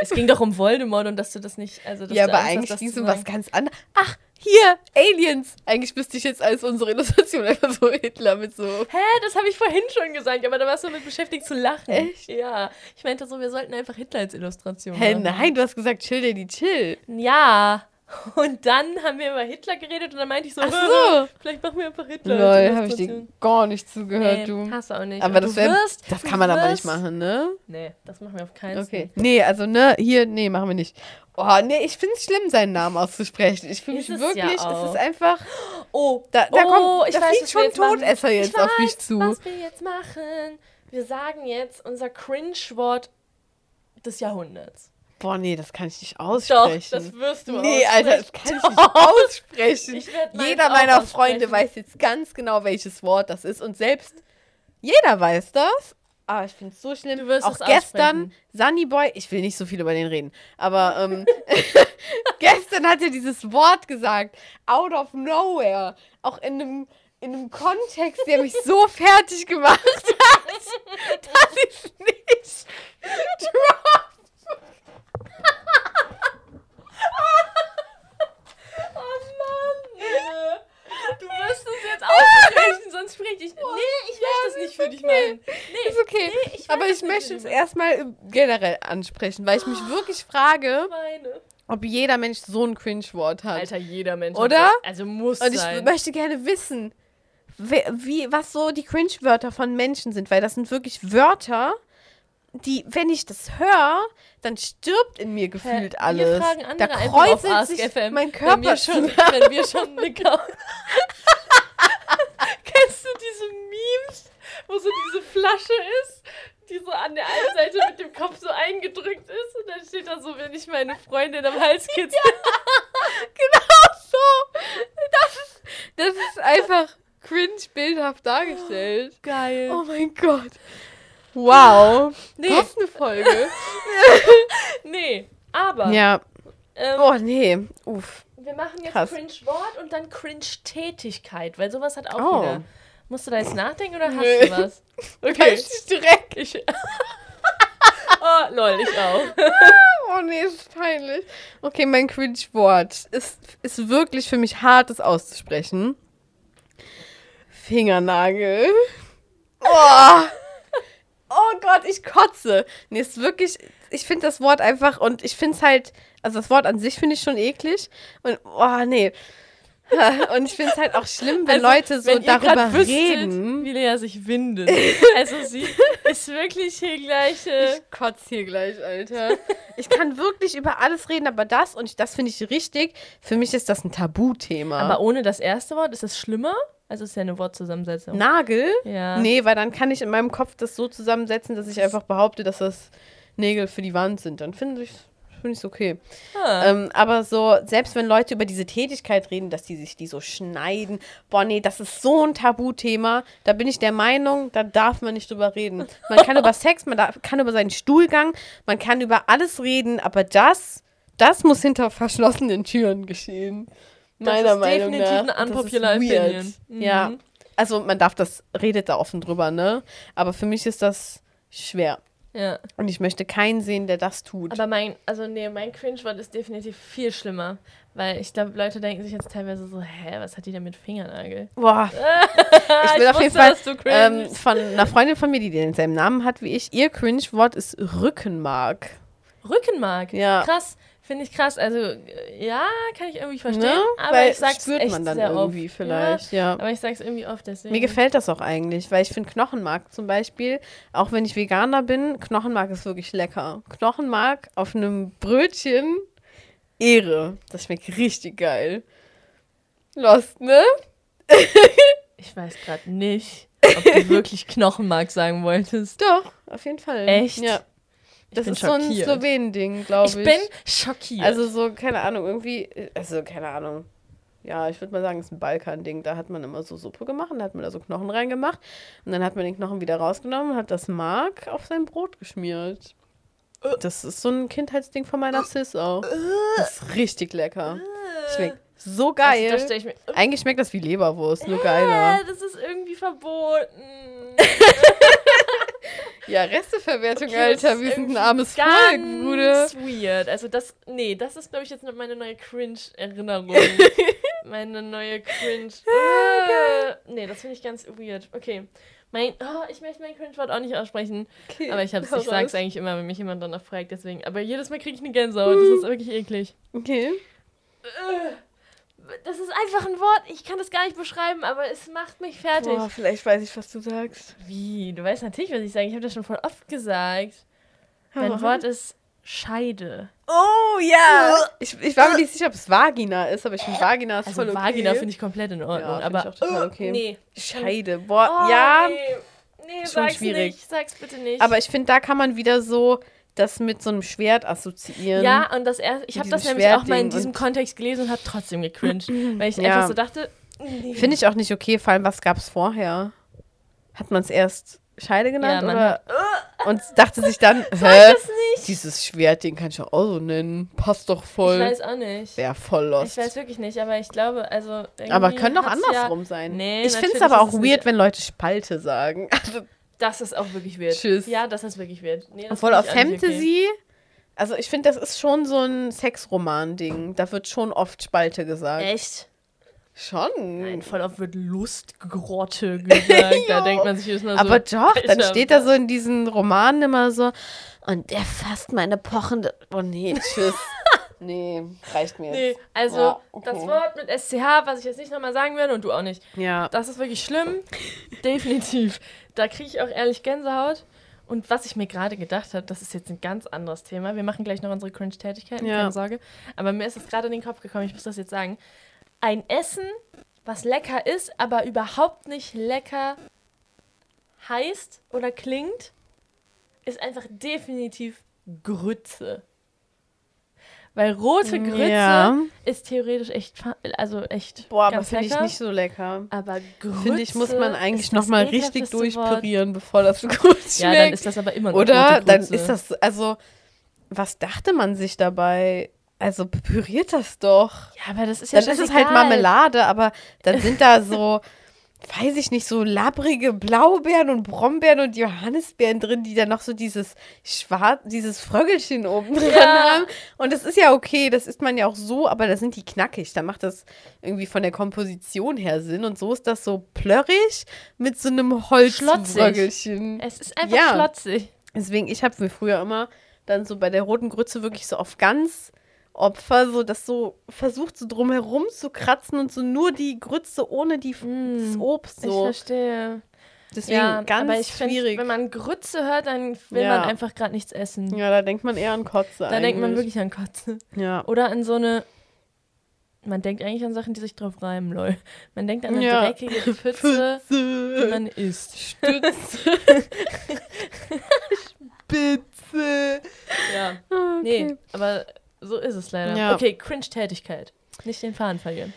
Es ging doch um Voldemort und dass du das nicht. Also, ja, aber Angst eigentlich ging es um was ganz anderes. Ach, hier, Aliens. Eigentlich müsste ich jetzt als unsere Illustration *laughs* einfach so Hitler mit so. Hä, das habe ich vorhin schon gesagt, aber da warst du mit beschäftigt zu lachen. Echt? Ja. Ich meinte so, wir sollten einfach Hitler als Illustration Hä, machen. nein, du hast gesagt, chill, Daddy, chill. Ja. Und dann haben wir über Hitler geredet und dann meinte ich so, Ach so. vielleicht machen wir einfach Hitler. Lol, habe ich dir gar nicht zugehört, nee, du. Hast du auch nicht. Aber das, wär, wirst, das kann man wirst, aber nicht machen, ne? Nee, das machen wir auf keinen Fall. Okay. Nee, also ne, hier, nee, machen wir nicht. Oh, nee, ich finde es schlimm, seinen Namen auszusprechen. Ich fühle mich wirklich, ja es ist einfach. Oh, da, da oh, kommt, ich da weiß, fliegt schon Todesser jetzt, jetzt auf mich zu. Was wir jetzt machen. Wir sagen jetzt unser Cringe-Wort des Jahrhunderts. Boah, nee, das kann ich nicht aussprechen. Doch, das wirst du Nee, Alter, das kann ich nicht aussprechen. Ich jeder meiner Freunde weiß jetzt ganz genau, welches Wort das ist. Und selbst jeder weiß das. Aber ich finde es so schlimm. Du wirst Auch gestern, Sunny Boy, ich will nicht so viel über den reden, aber ähm, *laughs* *laughs* gestern hat er dieses Wort gesagt. Out of nowhere. Auch in einem in einem Kontext, der mich so fertig gemacht hat, *laughs* dass ich nicht drop Du wirst es jetzt aussprechen, sonst spreche ich. Nee, ich möchte das nicht für dich meinen. Nee, ist okay. Nee, ich Aber ich möchte es erstmal generell ansprechen, weil ich mich wirklich frage, meine. ob jeder Mensch so ein Cringe-Wort hat. Alter, jeder Mensch. Oder? Hat also muss Und ich sein. möchte gerne wissen, wie, was so die Cringe-Wörter von Menschen sind, weil das sind wirklich Wörter, die, wenn ich das höre, dann stirbt in mir gefühlt alles. Da kräuselt sich FM, mein Körper. Wenn wir schon, *laughs* wenn wir schon eine *laughs* Kennst du diese Memes, wo so diese Flasche ist, die so an der einen Seite mit dem Kopf so eingedrückt ist und dann steht da so, wenn ich meine Freundin am Hals *laughs* kitzel. Ja, genau so. Das ist, das ist einfach cringe bildhaft dargestellt. Geil. Oh mein Gott. Wow. Nee. Was eine Folge. *laughs* nee, aber. Ja. Ähm, oh, nee. Uff. Wir machen jetzt Cringe-Wort und dann Cringe-Tätigkeit, weil sowas hat auch oh. jeder. Musst du da jetzt nachdenken oder hast Nö. du was? *laughs* Okay. Ich direkt. Ich *laughs* oh, lol, ich auch. oh nee, ist peinlich. Okay, mein Cringe-Wort ist, ist wirklich für mich hart, das auszusprechen. Fingernagel. Oh. Gott, ich kotze. Nee, ist wirklich, ich finde das Wort einfach und ich finde es halt, also das Wort an sich finde ich schon eklig. Und, oh nee. *laughs* Und ich finde es halt auch schlimm, wenn also, Leute so wenn darüber wüsstet, reden. Wie Lea sich windet. *laughs* Also sie ist wirklich hier gleich. Äh ich kotze hier gleich, Alter. Ich kann wirklich über alles reden, aber das, und das finde ich richtig, für mich ist das ein Tabuthema. Aber ohne das erste Wort ist es schlimmer? Also ist ja eine Wortzusammensetzung. Nagel? Ja. Nee, weil dann kann ich in meinem Kopf das so zusammensetzen, dass ich einfach behaupte, dass das Nägel für die Wand sind. Dann finde ich finde ich okay. Ah. Ähm, aber so, selbst wenn Leute über diese Tätigkeit reden, dass die sich die so schneiden, boah, nee, das ist so ein Tabuthema. Da bin ich der Meinung, da darf man nicht drüber reden. Man kann über Sex, man darf, kann über seinen Stuhlgang, man kann über alles reden, aber das, das muss hinter verschlossenen Türen geschehen meiner Meinung nach. Das ist definitiv eine unpopular Opinion. Mhm. Ja. Also man darf das, redet da offen drüber, ne? Aber für mich ist das schwer. Ja. Und ich möchte keinen sehen, der das tut. Aber mein, also nee, mein Cringe-Wort ist definitiv viel schlimmer. Weil ich glaube, Leute denken sich jetzt teilweise so, hä, was hat die denn mit Fingernagel? Boah. *laughs* ich will ich auf jeden Fall ähm, von einer Freundin von mir, die denselben Namen hat wie ich, ihr Cringe-Wort ist Rückenmark. Rückenmark? Ja. Krass Finde ich krass. Also, ja, kann ich irgendwie verstehen. Ne? Aber weil ich sag's spürt man dann irgendwie oft. vielleicht, ja. ja. Aber ich sag's irgendwie oft deswegen. Mir gefällt das auch eigentlich, weil ich finde Knochenmark zum Beispiel, auch wenn ich Veganer bin, Knochenmark ist wirklich lecker. Knochenmark auf einem Brötchen, Ehre. Das schmeckt richtig geil. Lost, ne? *laughs* ich weiß gerade nicht, ob du *laughs* wirklich Knochenmark sagen wolltest. Doch, auf jeden Fall. Echt? Ja. Das ist schockiert. so ein Slowenien-Ding, glaube ich. Ich bin schockiert. Also so, keine Ahnung, irgendwie, also keine Ahnung. Ja, ich würde mal sagen, es ist ein Balkan-Ding. Da hat man immer so Suppe gemacht, da hat man da so Knochen reingemacht und dann hat man den Knochen wieder rausgenommen und hat das Mark auf sein Brot geschmiert. Das ist so ein Kindheitsding von meiner Sis auch. Das ist richtig lecker. Schmeckt so geil. Also, Eigentlich schmeckt das wie Leberwurst, nur geiler. Das ist irgendwie verboten. *laughs* Ja, Resteverwertung, okay, Alter. Wir sind ein armes Volk, Bruder. weird. Also das, nee, das ist, glaube ich, jetzt meine neue Cringe-Erinnerung. *laughs* meine neue Cringe. Ah, nee, das finde ich ganz weird. Okay. Mein, oh, ich möchte mein Cringe-Wort auch nicht aussprechen. Okay, aber ich, hab's, ich sag's eigentlich immer, wenn mich jemand danach fragt, deswegen. Aber jedes Mal kriege ich eine Gänsehaut. Das ist wirklich eklig. Okay. Uh das ist einfach ein Wort, ich kann das gar nicht beschreiben, aber es macht mich fertig. Boah, vielleicht weiß ich, was du sagst. Wie? Du weißt natürlich, was ich sage. Ich habe das schon voll oft gesagt. Mein Wort ist Scheide. Oh ja! Ich, ich war mir nicht sicher, ob es Vagina ist, aber ich finde Vagina ist also voll okay. Vagina finde ich komplett in Ordnung. Ja, aber ich auch total okay. Nee. Scheide. Boah, oh, ja. Nee, nee schon sag's schwierig. nicht. Sag's bitte nicht. Aber ich finde, da kann man wieder so das mit so einem Schwert assoziieren. Ja, und das erst, ich habe das nämlich auch mal in diesem Kontext gelesen und habe trotzdem gecringed, *laughs* weil ich ja. einfach so dachte, nee. finde ich auch nicht okay, vor allem was gab es vorher? Hat man es erst Scheide genannt ja, oder hat, *laughs* und dachte sich dann, hä, dieses Schwert, den kann ich auch so nennen, passt doch voll. Ich weiß auch nicht. Wäre voll lost. Ich weiß wirklich nicht, aber ich glaube, also Aber können doch andersrum ja, sein. Nee, ich finde es aber auch weird, wenn Leute Spalte sagen. *laughs* Also das ist auch wirklich weird. Tschüss. Ja, das ist wirklich weird. Nee, Obwohl auf Fantasy, okay. also ich finde, das ist schon so ein Sexroman-Ding. Da wird schon oft Spalte gesagt. Echt? Schon. Nein, voll oft wird Lustgrotte gesagt. *laughs* da denkt man sich jetzt mal so. Aber doch, Alter, dann steht da so in diesen Romanen immer so, und der fasst meine pochende. Oh nee, tschüss. *laughs* Nee, reicht mir jetzt. Nee, also ja, okay. das Wort mit SCH, was ich jetzt nicht nochmal sagen werde und du auch nicht. Ja. Das ist wirklich schlimm. Definitiv. Da kriege ich auch ehrlich Gänsehaut. Und was ich mir gerade gedacht habe, das ist jetzt ein ganz anderes Thema. Wir machen gleich noch unsere Cringe-Tätigkeiten, ja. keine Sorge. Aber mir ist es gerade in den Kopf gekommen, ich muss das jetzt sagen. Ein Essen, was lecker ist, aber überhaupt nicht lecker heißt oder klingt, ist einfach definitiv Grütze. Weil rote Grütze ja. ist theoretisch echt, also echt. Boah, aber finde ich nicht so lecker. Aber Grütze. Finde ich, muss man eigentlich nochmal richtig durchpürieren, Wort. bevor das so *laughs* gut schmeckt. Ja, dann ist das aber immer noch Oder dann ist das, also, was dachte man sich dabei? Also püriert das doch. Ja, aber das ist ja Dann ist es halt Marmelade, aber dann sind da so *laughs* weiß ich nicht, so labrige Blaubeeren und Brombeeren und Johannisbeeren drin, die dann noch so dieses schwarz, dieses Fröggelchen oben dran ja. haben. Und das ist ja okay, das isst man ja auch so, aber da sind die knackig. Da macht das irgendwie von der Komposition her Sinn. Und so ist das so plörrig mit so einem Holzfröggelchen. Es ist einfach ja. schlotzig. Deswegen, ich habe mir früher immer dann so bei der roten Grütze wirklich so auf ganz Opfer, so das so versucht, so drumherum zu kratzen und so nur die Grütze ohne die, mm, das Obst. So. Ich verstehe. Deswegen ja, ganz aber ich schwierig. Find, wenn man Grütze hört, dann will ja. man einfach gerade nichts essen. Ja, da denkt man eher an Kotze. Da eigentlich. denkt man wirklich an Kotze. Ja. Oder an so eine. Man denkt eigentlich an Sachen, die sich drauf reimen, lol. Man denkt an eine ja. dreckige Pfütze, die man isst. Stütze. *laughs* Spitze. Ja. Ah, okay. Nee, aber so ist es leider. Ja. Okay, Cringe-Tätigkeit. Nicht den Faden verlieren.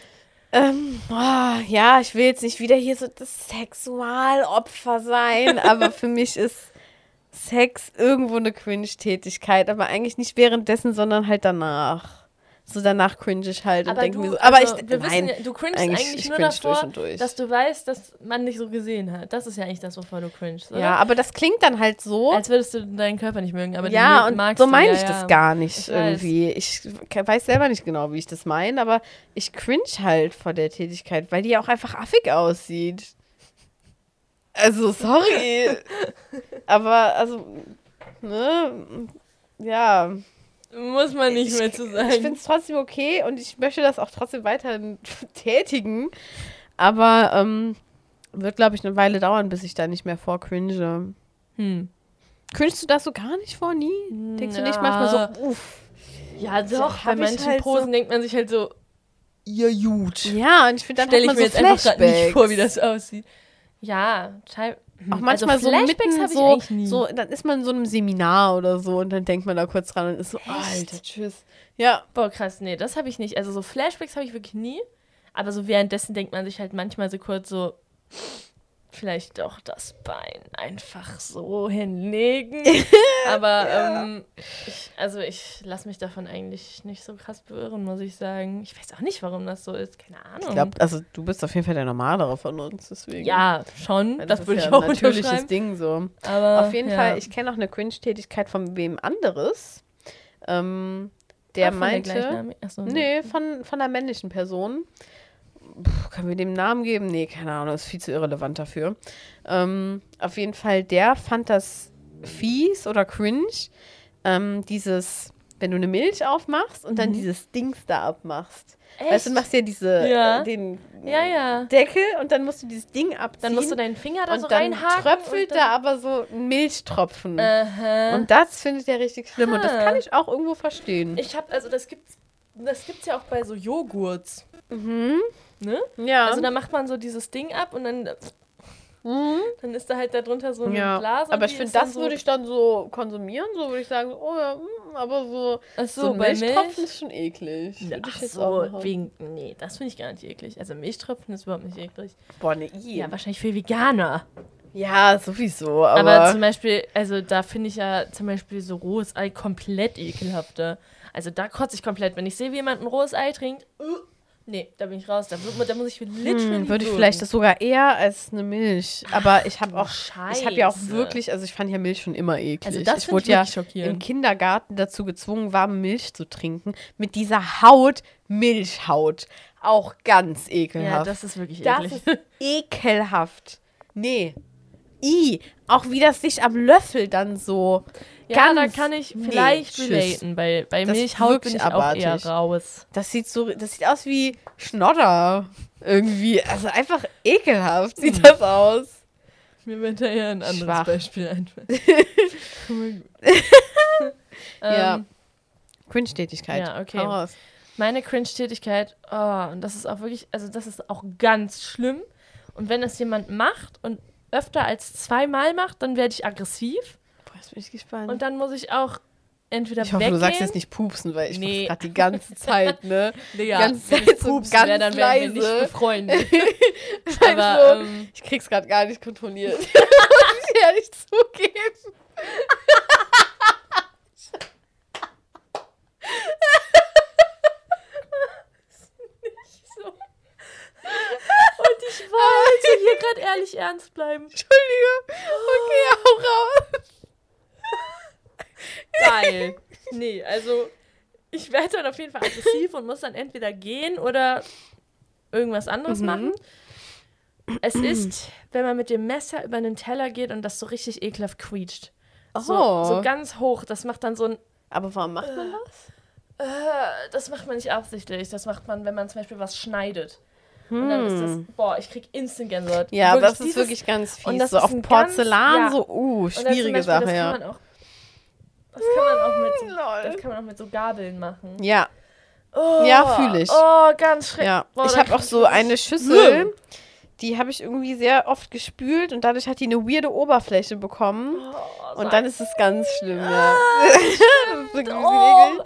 Ähm, oh, ja, ich will jetzt nicht wieder hier so das Sexualopfer sein, *laughs* aber für mich ist Sex irgendwo eine Cringe-Tätigkeit, aber eigentlich nicht währenddessen, sondern halt danach so danach cringe ich halt aber und denke mir so, aber also, ich, wir nein, wissen, du cringest eigentlich, eigentlich nur davor, durch durch. dass du weißt, dass man dich so gesehen hat. Das ist ja eigentlich das, wovor du cringest, oder? Ja, aber das klingt dann halt so. Als würdest du deinen Körper nicht mögen, aber ja, und so meine ich ja, das gar nicht ich irgendwie. Ich weiß selber nicht genau, wie ich das meine, aber ich cringe halt vor der Tätigkeit, weil die ja auch einfach affig aussieht. Also, sorry. *laughs* aber, also, ne, ja Muss man nicht ich, mehr zu sagen. Ich finde es trotzdem okay und ich möchte das auch trotzdem weiterhin *laughs* tätigen. Aber ähm, wird, glaube ich, eine Weile dauern, bis ich da nicht mehr vorcringe. Hm. Cringest du das so gar nicht vor, nie? Denkst ja. du nicht manchmal so, uff. Ja, doch. Bei manchen halt Posen so denkt man sich halt so, ihr gut. Ja, und ich finde dann Stell ich mir so jetzt Flashbacks. einfach nicht vor, wie das aussieht. Ja, scheinbar. Auch manchmal also so mitten so, so, dann ist man in so einem Seminar oder so und dann denkt man da kurz dran und ist so, Echt? Alter, tschüss. Ja. Boah, krass, nee, das habe ich nicht. Also so Flashbacks habe ich wirklich nie. Aber so währenddessen denkt man sich halt manchmal so kurz so, vielleicht doch das Bein einfach so hinlegen. *laughs* Aber ja. ähm, ich, also ich lasse mich davon eigentlich nicht so krass berühren, muss ich sagen. Ich weiß auch nicht, warum das so ist. Keine Ahnung. Ich glaube, also du bist auf jeden Fall der Normalere von uns, deswegen. Ja, schon. das, das würde ja ich auch ein natürliches Ding so. Aber auf jeden ja. Fall, ich kenne auch eine Cringe-Tätigkeit von wem anderes. Ähm, der Ach, meinte. Achso, nee, von, von einer männlichen Person. Können wir dem Namen geben? Nee, keine Ahnung, ist viel zu irrelevant dafür. Ähm, auf jeden Fall, der fand das fies oder cringe, ähm, dieses, wenn du eine Milch aufmachst und dann mhm. dieses Dings da abmachst. Echt? Weißt du, du machst ja diese, ja. Äh, den ja, ja. Deckel und dann musst du dieses Ding abziehen. Dann musst du deinen Finger da und so dann reinhaken. tröpfelt da aber so ein Milchtropfen. Aha. Und das findet er richtig schlimm ha. und das kann ich auch irgendwo verstehen. Ich habe, also das gibt's, das gibt's ja auch bei so Joghurts. Mhm. Ne? Ja. Also da macht man so dieses Ding ab und dann. Mhm. Dann ist da halt darunter so eine ja. Blase. Aber ich finde, das so würde ich dann so konsumieren. So würde ich sagen, oh ja, mm, aber so, Ach so, so bei Milch ist schon eklig. Ja, ach so, wegen, nee, das finde ich gar nicht eklig. Also Milchtropfen ist überhaupt nicht eklig. Boah, ne, Ja, wahrscheinlich für Veganer. Ja, sowieso. Aber, aber zum Beispiel, also da finde ich ja zum Beispiel so rohes Ei komplett ekelhafter. Also da kotze ich komplett. Wenn ich sehe, wie jemand ein rohes Ei trinkt, uh, Nee, da bin ich raus. Da, da muss ich literally. Hm, würde ich vielleicht das sogar eher als eine Milch. Aber ich habe auch. Scheiße. Ich habe ja auch wirklich. Also, ich fand ja Milch schon immer eklig. Also das ich wurde ja im Kindergarten dazu gezwungen, warme Milch zu trinken. Mit dieser Haut, Milchhaut. Auch ganz ekelhaft. Ja, das ist wirklich eklig. Das ist ekelhaft. Nee. I. Auch wie das sich am Löffel dann so. Ja, da kann ich vielleicht nee, relaten. Bei, bei Milchhaut bin ich abartig. auch eher raus. Das sieht so, das sieht aus wie Schnodder. Irgendwie. Also einfach ekelhaft sieht hm. das aus. Mir wird da eher ein anderes Schwach. Beispiel einfallen. *laughs* *laughs* ja. Ähm, Cringe-Tätigkeit. Ja, okay. Meine Cringe-Tätigkeit, oh, und das ist auch wirklich, also das ist auch ganz schlimm. Und wenn es jemand macht und öfter als zweimal macht, dann werde ich aggressiv. Jetzt bin ich gespannt. Und dann muss ich auch entweder Ich hoffe, weggehen. du sagst jetzt nicht pupsen, weil ich nee. gerade die ganze Zeit, ne? nee, *laughs* ja, die ganze Zeit ich pupsen so ganz wär, dann wären wir nicht befreundet. *laughs* Aber, ähm, ich krieg's gerade gar nicht kontrolliert. *laughs* muss ich ehrlich zugeben. Und ich wollte hier gerade ehrlich ernst bleiben. Entschuldige. Okay, hau raus. Geil. Nee, also ich werde dann auf jeden Fall aggressiv und muss dann entweder gehen oder irgendwas anderes mhm. machen. Es ist, wenn man mit dem Messer über einen Teller geht und das so richtig ekelhaft quietscht. Oh. So, so ganz hoch. Das macht dann so ein. Aber warum macht man das? Äh, das macht man nicht absichtlich. Das macht man, wenn man zum Beispiel was schneidet. Hm. Und dann ist das, hm. boah, ich krieg instant Gänsehaut. Ja, wirklich das ist dieses, wirklich ganz fies. Und das so auf Porzellan, ganz, so, uh, schwierige Beispiel, Sache, ja. Kann auch, das kann man auch mit, so, das kann man auch mit so Gabeln machen. Ja. Oh, ja, fühle ich. Oh, ganz schrecklich. Ja. Boah, ich habe auch so eine Schüssel, die habe ich irgendwie sehr oft gespült und dadurch hat die eine weirde Oberfläche bekommen. Oh, und dann ist es ganz schlimm, ja. Ah, *laughs* das ist wirklich oh.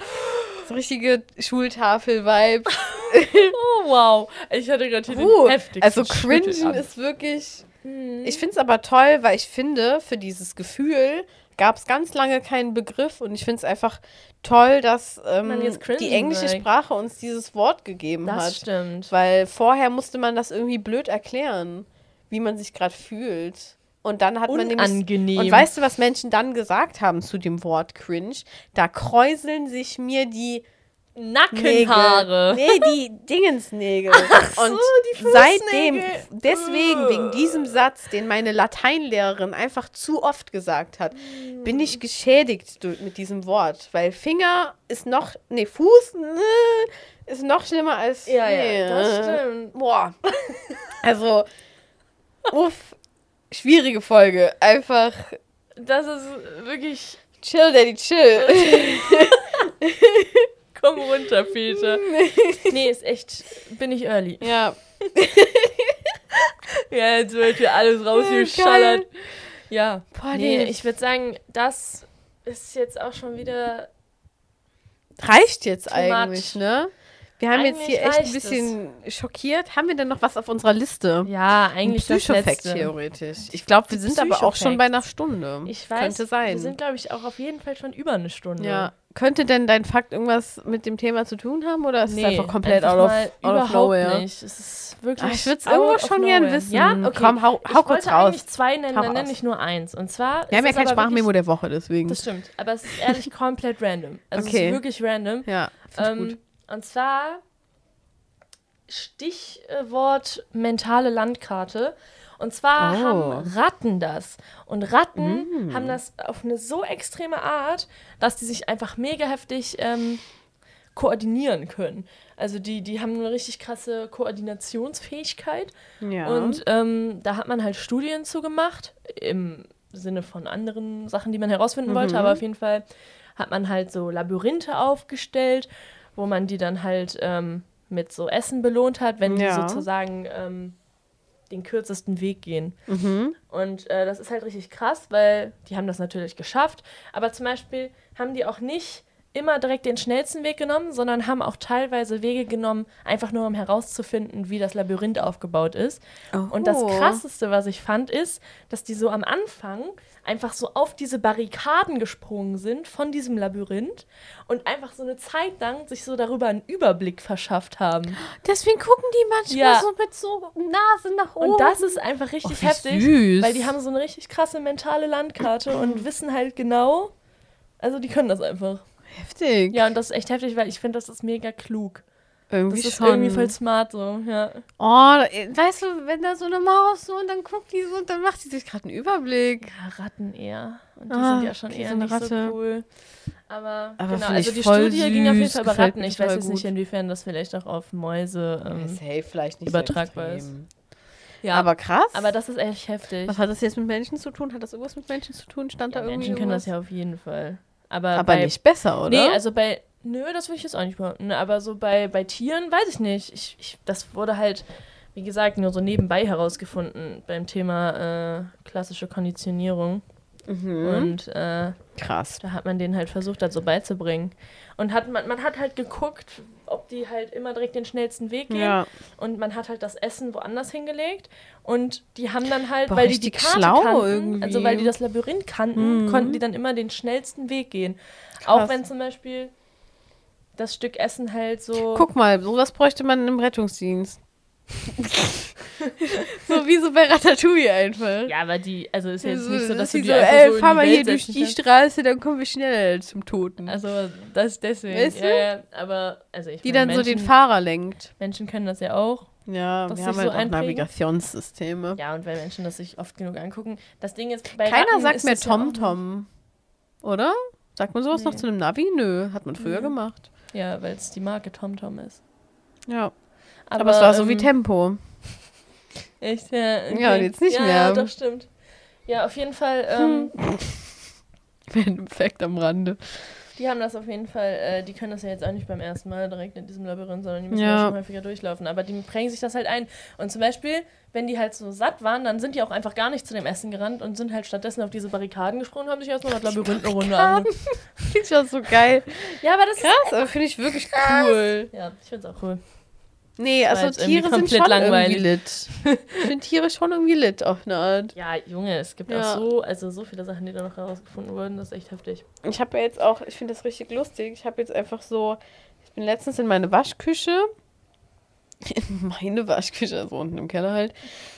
So richtige Schultafel-Vibes. *laughs* oh, wow. Ich hatte gerade hier uh, den heftigsten Also cringen ist wirklich... Hm. Ich finde es aber toll, weil ich finde, für dieses Gefühl gab es ganz lange keinen Begriff und ich finde es einfach toll, dass ähm, die englische like. Sprache uns dieses Wort gegeben das hat. Das stimmt. Weil vorher musste man das irgendwie blöd erklären, wie man sich gerade fühlt. Und dann hat Unangenehm. man nämlich. Und weißt du, was Menschen dann gesagt haben zu dem Wort cringe? Da kräuseln sich mir die Nackenhaare. Nee, die Dingensnägel. Ach und so, die seitdem, deswegen, wegen diesem Satz, den meine Lateinlehrerin einfach zu oft gesagt hat, mm. bin ich geschädigt mit diesem Wort. Weil Finger ist noch, nee, Fuß äh, ist noch schlimmer als. Ja, nee, ja, das stimmt. Boah. Also, uff, schwierige Folge. Einfach. Das ist wirklich. Chill, Daddy, chill. *laughs* *laughs* Komm runter, Peter. *laughs* Nee, ist echt. Bin ich early. Ja. *laughs* ja, jetzt wird hier alles rausgeschallert. Ja. Boah, nee, ich würde sagen, das ist jetzt auch schon wieder. Reicht jetzt eigentlich, much. ne? Wir haben eigentlich jetzt hier echt ein bisschen es. schockiert. Haben wir denn noch was auf unserer Liste? Ja, eigentlich Psychofact theoretisch. Ich glaube, wir sind aber auch schon bei einer Stunde. Ich weiß. Könnte sein. Wir sind, glaube ich, auch auf jeden Fall schon über eine Stunde. Ja. Könnte denn dein Fakt irgendwas mit dem Thema zu tun haben oder ist nee, es einfach komplett out, of, out of nowhere? nicht. Es ist wirklich Ach, ich würde es irgendwo schon gern wissen. Ja, okay. Komm, hau, hau ich kurz raus. eigentlich zwei nennen, dann nenne ich nur eins. Und zwar Wir haben ja kein Sprachmemo der Woche, deswegen. Das stimmt, aber es ist ehrlich *laughs* komplett random. Also okay. es ist wirklich random. Ja, ähm, gut. Und zwar Stichwort mentale Landkarte. Und zwar oh. haben Ratten das. Und Ratten mm. haben das auf eine so extreme Art, dass die sich einfach mega heftig ähm, koordinieren können. Also die, die haben eine richtig krasse Koordinationsfähigkeit. Ja. Und ähm, da hat man halt Studien zu gemacht, im Sinne von anderen Sachen, die man herausfinden mhm. wollte. Aber auf jeden Fall hat man halt so Labyrinthe aufgestellt, wo man die dann halt ähm, mit so Essen belohnt hat, wenn ja. die sozusagen ähm, den kürzesten Weg gehen. Mhm. Und äh, das ist halt richtig krass, weil die haben das natürlich geschafft. Aber zum Beispiel haben die auch nicht immer direkt den schnellsten Weg genommen, sondern haben auch teilweise Wege genommen, einfach nur um herauszufinden, wie das Labyrinth aufgebaut ist. Oh. Und das Krasseste, was ich fand, ist, dass die so am Anfang einfach so auf diese Barrikaden gesprungen sind von diesem Labyrinth und einfach so eine Zeit lang sich so darüber einen Überblick verschafft haben. Deswegen gucken die manchmal ja. so mit so Nase nach oben. Und das ist einfach richtig oh, heftig, süß. weil die haben so eine richtig krasse mentale Landkarte und wissen halt genau, also die können das einfach. Heftig. Ja, und das ist echt heftig, weil ich finde, das ist mega klug. Irgendwie das ist schon. irgendwie voll smart so, ja. Oh, weißt du, wenn da so eine Maus so und dann guckt die so und dann macht die sich gerade einen Überblick. Ja, Ratten eher. Und die ah, sind ja schon eher nicht Ratte. so cool. Aber, Aber genau, also die Studie süß, ging auf jeden Fall über Ratten. Ich weiß jetzt nicht, inwiefern das vielleicht auch auf Mäuse ähm, hey, vielleicht nicht übertragbar so ist. Ja, aber krass. Aber das ist echt heftig. Was hat das jetzt mit Menschen zu tun? Hat das irgendwas mit Menschen zu tun? Stand ja, da irgendwie Menschen können das ja auf jeden Fall. Aber, aber bei, nicht besser, oder? Nee, also bei. Nö, das würde ich jetzt auch nicht behaupten. Aber so bei, bei Tieren weiß ich nicht. Ich, ich, das wurde halt, wie gesagt, nur so nebenbei herausgefunden beim Thema äh, klassische Konditionierung. Mhm. Und äh, krass. Da hat man den halt versucht, halt so beizubringen. Und hat man, man hat halt geguckt, ob die halt immer direkt den schnellsten Weg gehen. Ja. Und man hat halt das Essen woanders hingelegt. Und die haben dann halt, Boah, weil die die Karte kannten, irgendwie. also weil die das Labyrinth kannten, mhm. konnten die dann immer den schnellsten Weg gehen. Krass. Auch wenn zum Beispiel das Stück Essen halt so. Guck mal, sowas bräuchte man im Rettungsdienst. *laughs* so wie so bei Ratatouille einfach. Ja, aber die, also ist jetzt nicht so, dass sie so, ey, so fahr mal hier durch die Straße, dann kommen wir schneller zum Toten. Also, das ist deswegen. Weißt du? ja, ja, aber, also ich Die meine, dann Menschen, so den Fahrer lenkt. Menschen können das ja auch. Ja, wir haben halt so auch Navigationssysteme. Ja, und wenn Menschen das sich oft genug angucken. Das Ding ist, bei Keiner Ratten sagt mehr TomTom, -Tom, oder? Sagt man sowas nee. noch zu einem Navi? Nö, hat man früher nee. gemacht. Ja, weil es die Marke TomTom ist. Ja. Aber, Aber es war so ähm, wie Tempo. Echt, ja. Okay. Ja, und jetzt nicht ja, mehr. Ja, doch, stimmt. Ja, auf jeden Fall. Ähm, hm. *laughs* Effekt am Rande. Die haben das auf jeden Fall, äh, die können das ja jetzt auch nicht beim ersten Mal direkt in diesem Labyrinth, sondern die müssen ja. schon häufiger durchlaufen. Aber die prägen sich das halt ein. Und zum Beispiel, wenn die halt so satt waren, dann sind die auch einfach gar nicht zu dem Essen gerannt und sind halt stattdessen auf diese Barrikaden gesprungen und haben sich erstmal das Labyrinth eine Runde angeguckt. *laughs* Finde ich so geil. Ja, aber das Krass, ist. aber finde ich wirklich cool. Ja, ich finde es auch cool. Nee, also Tiere sind schon langweilig. irgendwie lit. Ich finde Tiere schon irgendwie lit auf eine Art. Ja, Junge, es gibt ja. auch so, also so viele Sachen, die da noch herausgefunden wurden, das ist echt heftig. Ich habe ja jetzt auch, ich finde das richtig lustig, ich habe jetzt einfach so, ich bin letztens in meine Waschküche, in meine Waschküche, also unten im Keller halt,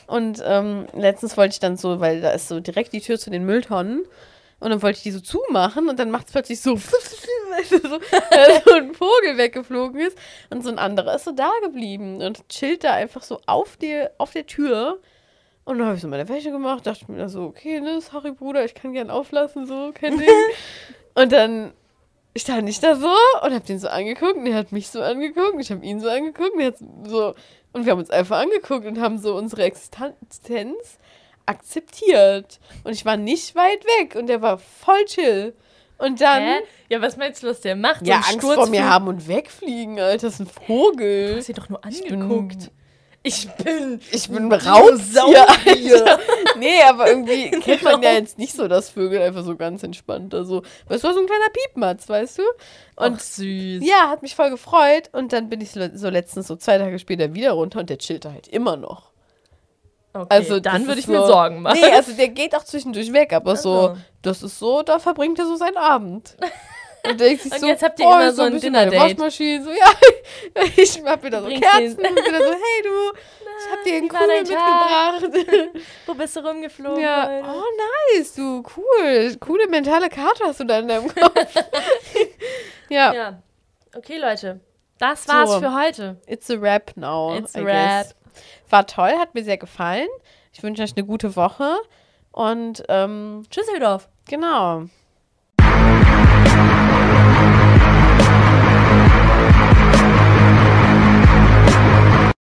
und ähm, letztens wollte ich dann so, weil da ist so direkt die Tür zu den Mülltonnen, Und dann wollte ich die so zumachen und dann macht es plötzlich so, *laughs* so, weil so ein Vogel weggeflogen ist. Und so ein anderer ist so da geblieben und chillt da einfach so auf der, auf der Tür. Und dann habe ich so meine Wäsche gemacht, dachte mir so, okay, ne, sorry Bruder, ich kann gern auflassen, so, kein Ding. *laughs* und dann stand ich da so und hab den so angeguckt und er hat mich so angeguckt, ich habe ihn so angeguckt und er hat so und wir haben uns einfach angeguckt und haben so unsere Existenz akzeptiert. Und ich war nicht weit weg und der war voll chill. Und dann. Hä? Ja, was meinst du, was der macht? Ja, Angst vor mir haben und wegfliegen, Alter. Das ist ein Vogel. Du hast ihn doch nur angeguckt. Ich bin. Ich bin Raubsau hier. *laughs* nee, aber irgendwie *laughs* kennt man ja jetzt nicht so, dass Vögel einfach so ganz entspannt. Also, es war so ein kleiner Piepmatz, weißt du? Und Ach, süß. Ja, hat mich voll gefreut. Und dann bin ich so letztens, so zwei Tage später, wieder runter und der chillt halt immer noch. Okay, also dann würde ich so, mir Sorgen machen. Nee, also der geht auch zwischendurch weg, aber also. so, das ist so, da verbringt er so seinen Abend. *laughs* Und, denkt sich und so, jetzt habt ihr oh, immer so ein, ein Dinner-Date. Waschmaschine, so, *laughs* ja, ich hab wieder so Kerzen und wieder so, hey du, ich hab dir einen Kugel mitgebracht. *laughs* Wo bist du rumgeflogen? Ja, oh nice, du, cool, coole mentale Karte hast du da in deinem Kopf. ja. ja. Okay, Leute, das war's so. für heute. It's a rap now. It's a rap. War toll, hat mir sehr gefallen. Ich wünsche euch eine gute Woche und ähm, Tschüsseldorf. Genau.